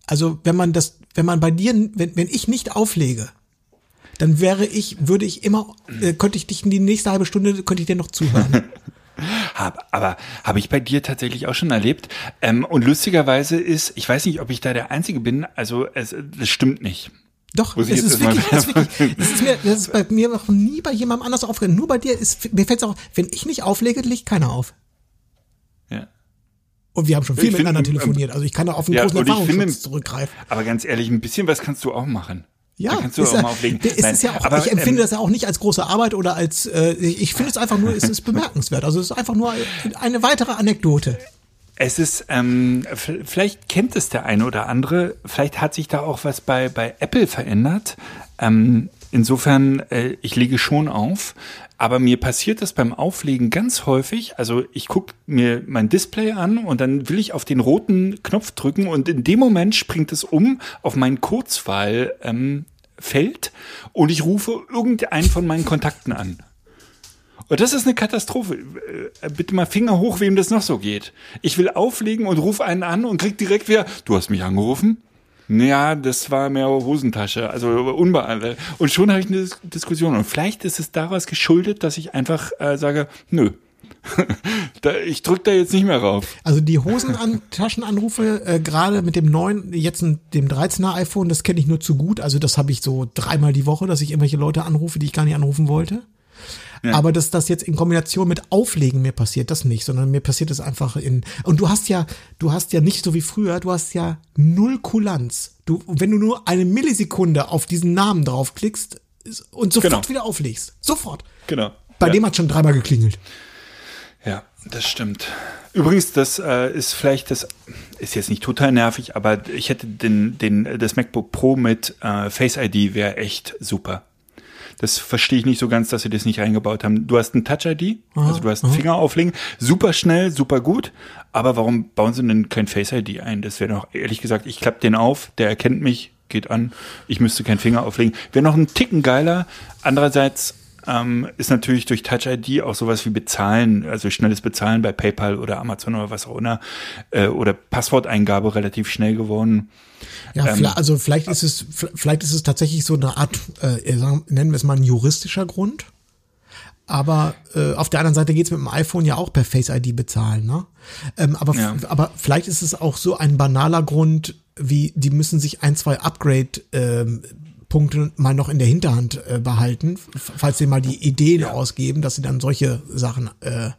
Also wenn man das, wenn man bei dir, wenn, wenn ich nicht auflege, dann wäre ich, würde ich immer, äh, könnte ich dich in die nächste halbe Stunde, könnte ich dir noch zuhören. Hab, aber habe ich bei dir tatsächlich auch schon erlebt. Ähm, und lustigerweise ist, ich weiß nicht, ob ich da der Einzige bin, also es, das stimmt nicht. Doch, es ist, wirklich, es ist wirklich, das ist mir, das ist bei mir noch nie bei jemandem anders aufgefallen. Nur bei dir ist, mir fällt es auch, wenn ich nicht auflege, legt keiner auf. Ja. Und wir haben schon viel Ich miteinander finde, ähm, telefoniert, also ich kann da auf einen ja, großen Erfahrungsschutz finde- zurückgreifen. Aber ganz ehrlich, ein bisschen was kannst du auch machen. Ja, da kannst du ist auch mal auflegen. Es Nein, ist ja auch, aber, ich empfinde ähm, das ja auch nicht als große Arbeit oder als, äh, ich finde es einfach nur, es ist bemerkenswert. Also es ist einfach nur eine weitere Anekdote. Es ist, ähm, vielleicht kennt es der eine oder andere, vielleicht hat sich da auch was bei, bei Apple verändert. Ähm, insofern, äh, ich lege schon auf, aber mir passiert das beim Auflegen ganz häufig. Also ich gucke mir mein Display an und dann will ich auf den roten Knopf drücken und in dem Moment springt es um auf mein Kurzwahl. Ähm, Feld und ich rufe irgendeinen von meinen Kontakten an. Und das ist eine Katastrophe. Äh, Bitte mal Finger hoch, wem das noch so geht. Ich will auflegen und rufe einen an und krieg direkt wieder, du hast mich angerufen? Ja, das war mehr Hosentasche, also unbeantwortet. Und schon habe ich eine Dis- Diskussion. Und vielleicht ist es daraus geschuldet, dass ich einfach äh, sage, nö, da, ich drück da jetzt nicht mehr rauf. Also die Hosentaschenanrufe, äh, gerade mit dem neuen, jetzt dem 13er iPhone, das kenne ich nur zu gut. Also das habe ich so dreimal die Woche, dass ich irgendwelche Leute anrufe, die ich gar nicht anrufen wollte. Aber dass das jetzt in Kombination mit Auflegen mir passiert, das nicht, sondern mir passiert es einfach in. Und du hast ja, du hast ja nicht so wie früher, du hast ja null Kulanz. Du, wenn du nur eine Millisekunde auf diesen Namen draufklickst und sofort Genau. wieder auflegst. Sofort. Genau. Bei ja. dem hat schon dreimal geklingelt. Ja, das stimmt. Übrigens, das äh, ist vielleicht, das ist jetzt nicht total nervig, aber ich hätte den, den, das MacBook Pro mit äh, Face ID wäre echt super. Das verstehe ich nicht so ganz, dass sie das nicht reingebaut haben. Du hast ein Touch ID, also du hast einen Finger auflegen, super schnell, super gut, aber warum bauen sie denn kein Face ID ein? Das wäre noch, ehrlich gesagt, ich klappe den auf, der erkennt mich, geht an, ich müsste keinen Finger auflegen. Wäre noch ein Ticken geiler. Andererseits, ähm, ist natürlich durch Touch ID auch sowas wie Bezahlen, also schnelles Bezahlen bei PayPal oder Amazon oder was auch immer, äh, oder Passworteingabe relativ schnell geworden. Ja, Ähm, also vielleicht ist es, vielleicht ist es tatsächlich so eine Art, äh, sagen- nennen wir es mal ein juristischer Grund. Aber äh, auf der anderen Seite geht's mit dem iPhone ja auch per Face ID bezahlen, ne? Ähm, aber, Ja. aber vielleicht ist es auch so ein banaler Grund, wie die müssen sich ein, zwei Upgrade ähm, Punkte mal noch in der Hinterhand äh, behalten, falls sie mal die Ideen ausgeben, dass sie dann solche Sachen äh,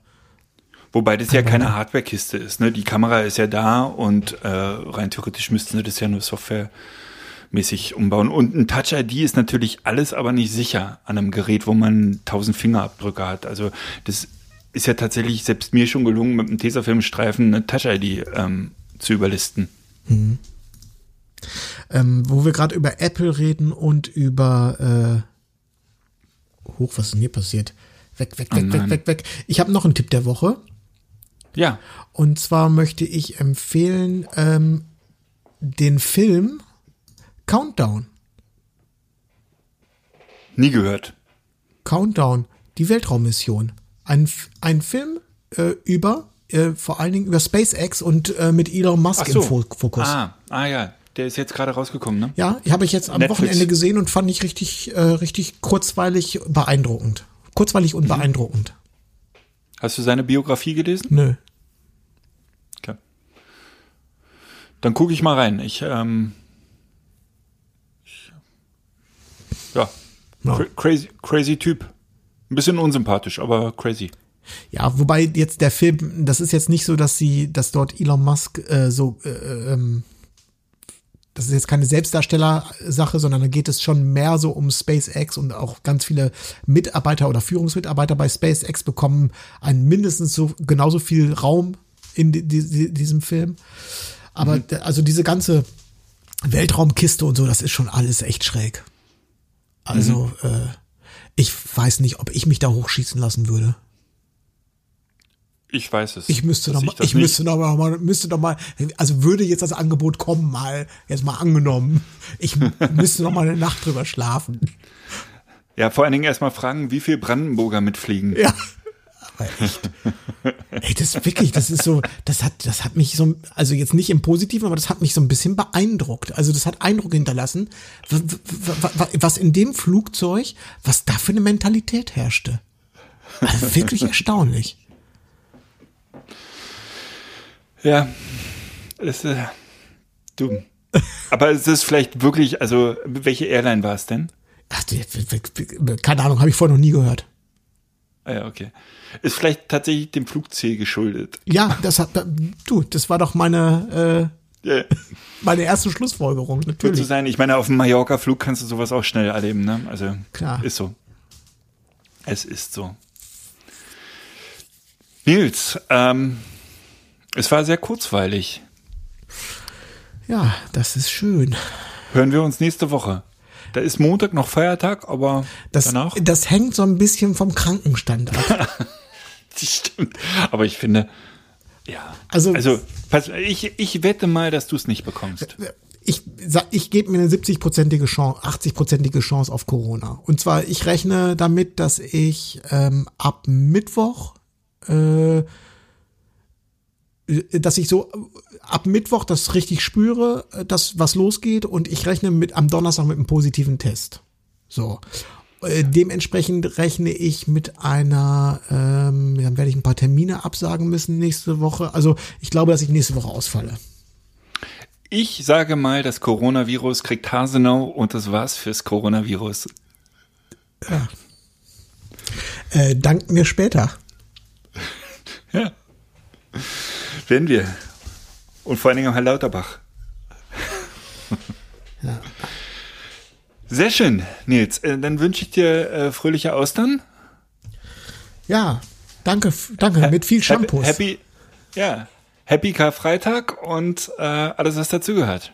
Wobei das ja keine Hardware-Kiste ist. Ne? Die Kamera ist ja da und äh, rein theoretisch müssten sie das ja nur softwaremäßig umbauen. Und ein Touch-ID ist natürlich alles, aber nicht sicher an einem Gerät, wo man 1000 Fingerabdrücke hat. Also das ist ja tatsächlich selbst mir schon gelungen, mit einem Tesafilmstreifen eine Touch-ID ähm, zu überlisten. Ähm, wo wir gerade über Apple reden und über äh, hoch, was ist denn hier passiert? Weg, weg, weg, weg, nein. weg, weg. Ich habe noch einen Tipp der Woche. Ja, Und zwar möchte ich empfehlen ähm, den Film Countdown. nie gehört. Countdown, die Weltraummission. Ein, ein Film äh, über, äh, vor allen Dingen über SpaceX und äh, mit Elon Musk so. im Fo- Fokus. Ah, ah ja, der ist jetzt gerade rausgekommen, ne? Ja, habe ich jetzt am Netflix. Wochenende gesehen und fand ich richtig, äh, richtig kurzweilig beeindruckend. Kurzweilig Mhm. und beeindruckend. Hast du seine Biografie gelesen? Nö. Okay. Dann gucke ich mal rein. Ich, ähm, ich ja, Ja. Cra crazy, crazy Typ. Ein bisschen unsympathisch, aber crazy. Ja, wobei jetzt der Film, das ist jetzt nicht so, dass sie, dass dort Elon Musk äh, so, äh, ähm, das ist jetzt keine Selbstdarsteller-Sache, sondern da geht es schon mehr so um SpaceX und auch ganz viele Mitarbeiter oder Führungsmitarbeiter bei SpaceX bekommen einen mindestens so genauso viel Raum in di di diesem Film. Aber der- also diese ganze Weltraumkiste und so, das ist schon alles echt schräg. Also äh, ich weiß nicht, ob ich mich da hochschießen lassen würde. Ich weiß es. Ich müsste noch mal, ich müsste noch mal, müsste noch mal, also würde jetzt das Angebot kommen, mal, jetzt mal angenommen. Ich müsste noch mal eine Nacht drüber schlafen. Ja, vor allen Dingen erstmal fragen, wie viel Brandenburger mitfliegen. Ja. Aber echt. Ey, das ist wirklich, das ist so, das hat, das hat mich so, also jetzt nicht im Positiven, aber das hat mich so ein bisschen beeindruckt. Also das hat Eindruck hinterlassen, was in dem Flugzeug, was da für eine Mentalität herrschte. Also wirklich erstaunlich. Ja, es, äh, du. Aber es ist vielleicht wirklich, also welche Airline war es denn? Ach, keine Ahnung, habe ich vorher noch nie gehört. Ah ja, okay. Ist vielleicht tatsächlich dem Flugziel geschuldet. Ja, das hat, du, das war doch meine, äh, Ja. meine erste Schlussfolgerung, Wird so natürlich. sein. Ich meine, auf dem Mallorca-Flug kannst du sowas auch schnell erleben, ne? Also, Klar. ist so. Es ist so. Nils, ähm, es war sehr kurzweilig. Ja, das ist schön. Hören wir uns nächste Woche. Da ist Montag noch Feiertag, aber Das, danach. das hängt so ein bisschen vom Krankenstand ab. Das stimmt. Aber ich finde, ja. Also- also pass, ich, ich wette mal, dass du es nicht bekommst. Ich, ich gebe mir eine 70-prozentige Chance, 80-prozentige Chance auf Corona. Und zwar, ich rechne damit, dass ich ähm, ab Mittwoch, äh, dass ich so ab Mittwoch das richtig spüre, äh, dass was losgeht und ich rechne mit am Donnerstag mit einem positiven Test. So. Äh, Dementsprechend rechne ich mit einer, ähm, dann werde ich ein paar Termine absagen müssen nächste Woche. Also ich glaube, dass ich nächste Woche ausfalle. Ich sage mal, das Coronavirus kriegt Hasenau und das war's fürs Coronavirus. Äh, dank mir später. Ja. Werden wir. Und vor allen Dingen am Herr Lauterbach. Sehr schön, Nils. Äh, Dann wünsche ich dir äh, fröhliche Austern. Ja, danke, danke, mit viel Shampoos. Happy, ja, Happy Karfreitag und äh, alles, was dazugehört.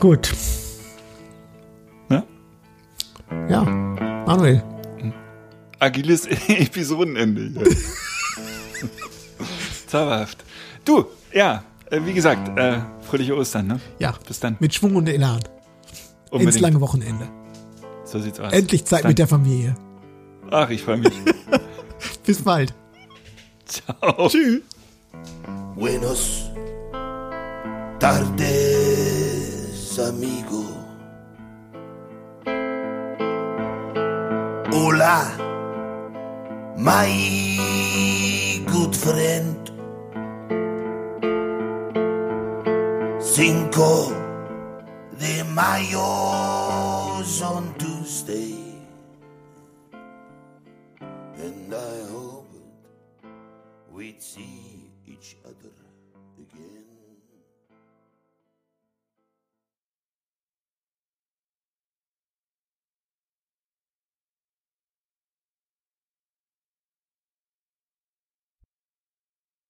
Gut. Ne? Ja, Manuel. Agiles Episodenende. hier. Zauberhaft. Du, ja, äh, wie gesagt, äh, fröhliche Ostern, ne? Ja, Bis dann. mit Schwung und Elan. Ins Unbedingt. lange Wochenende. So sieht's aus. Endlich Zeit Dann- mit der Familie. Ach, ich freue mich. Bis bald. Ciao. Tschüss. Buenos tardes, amigo. Hola, my good friend. Cinco de Mayo's on Tuesday. And I hope we'd see each other.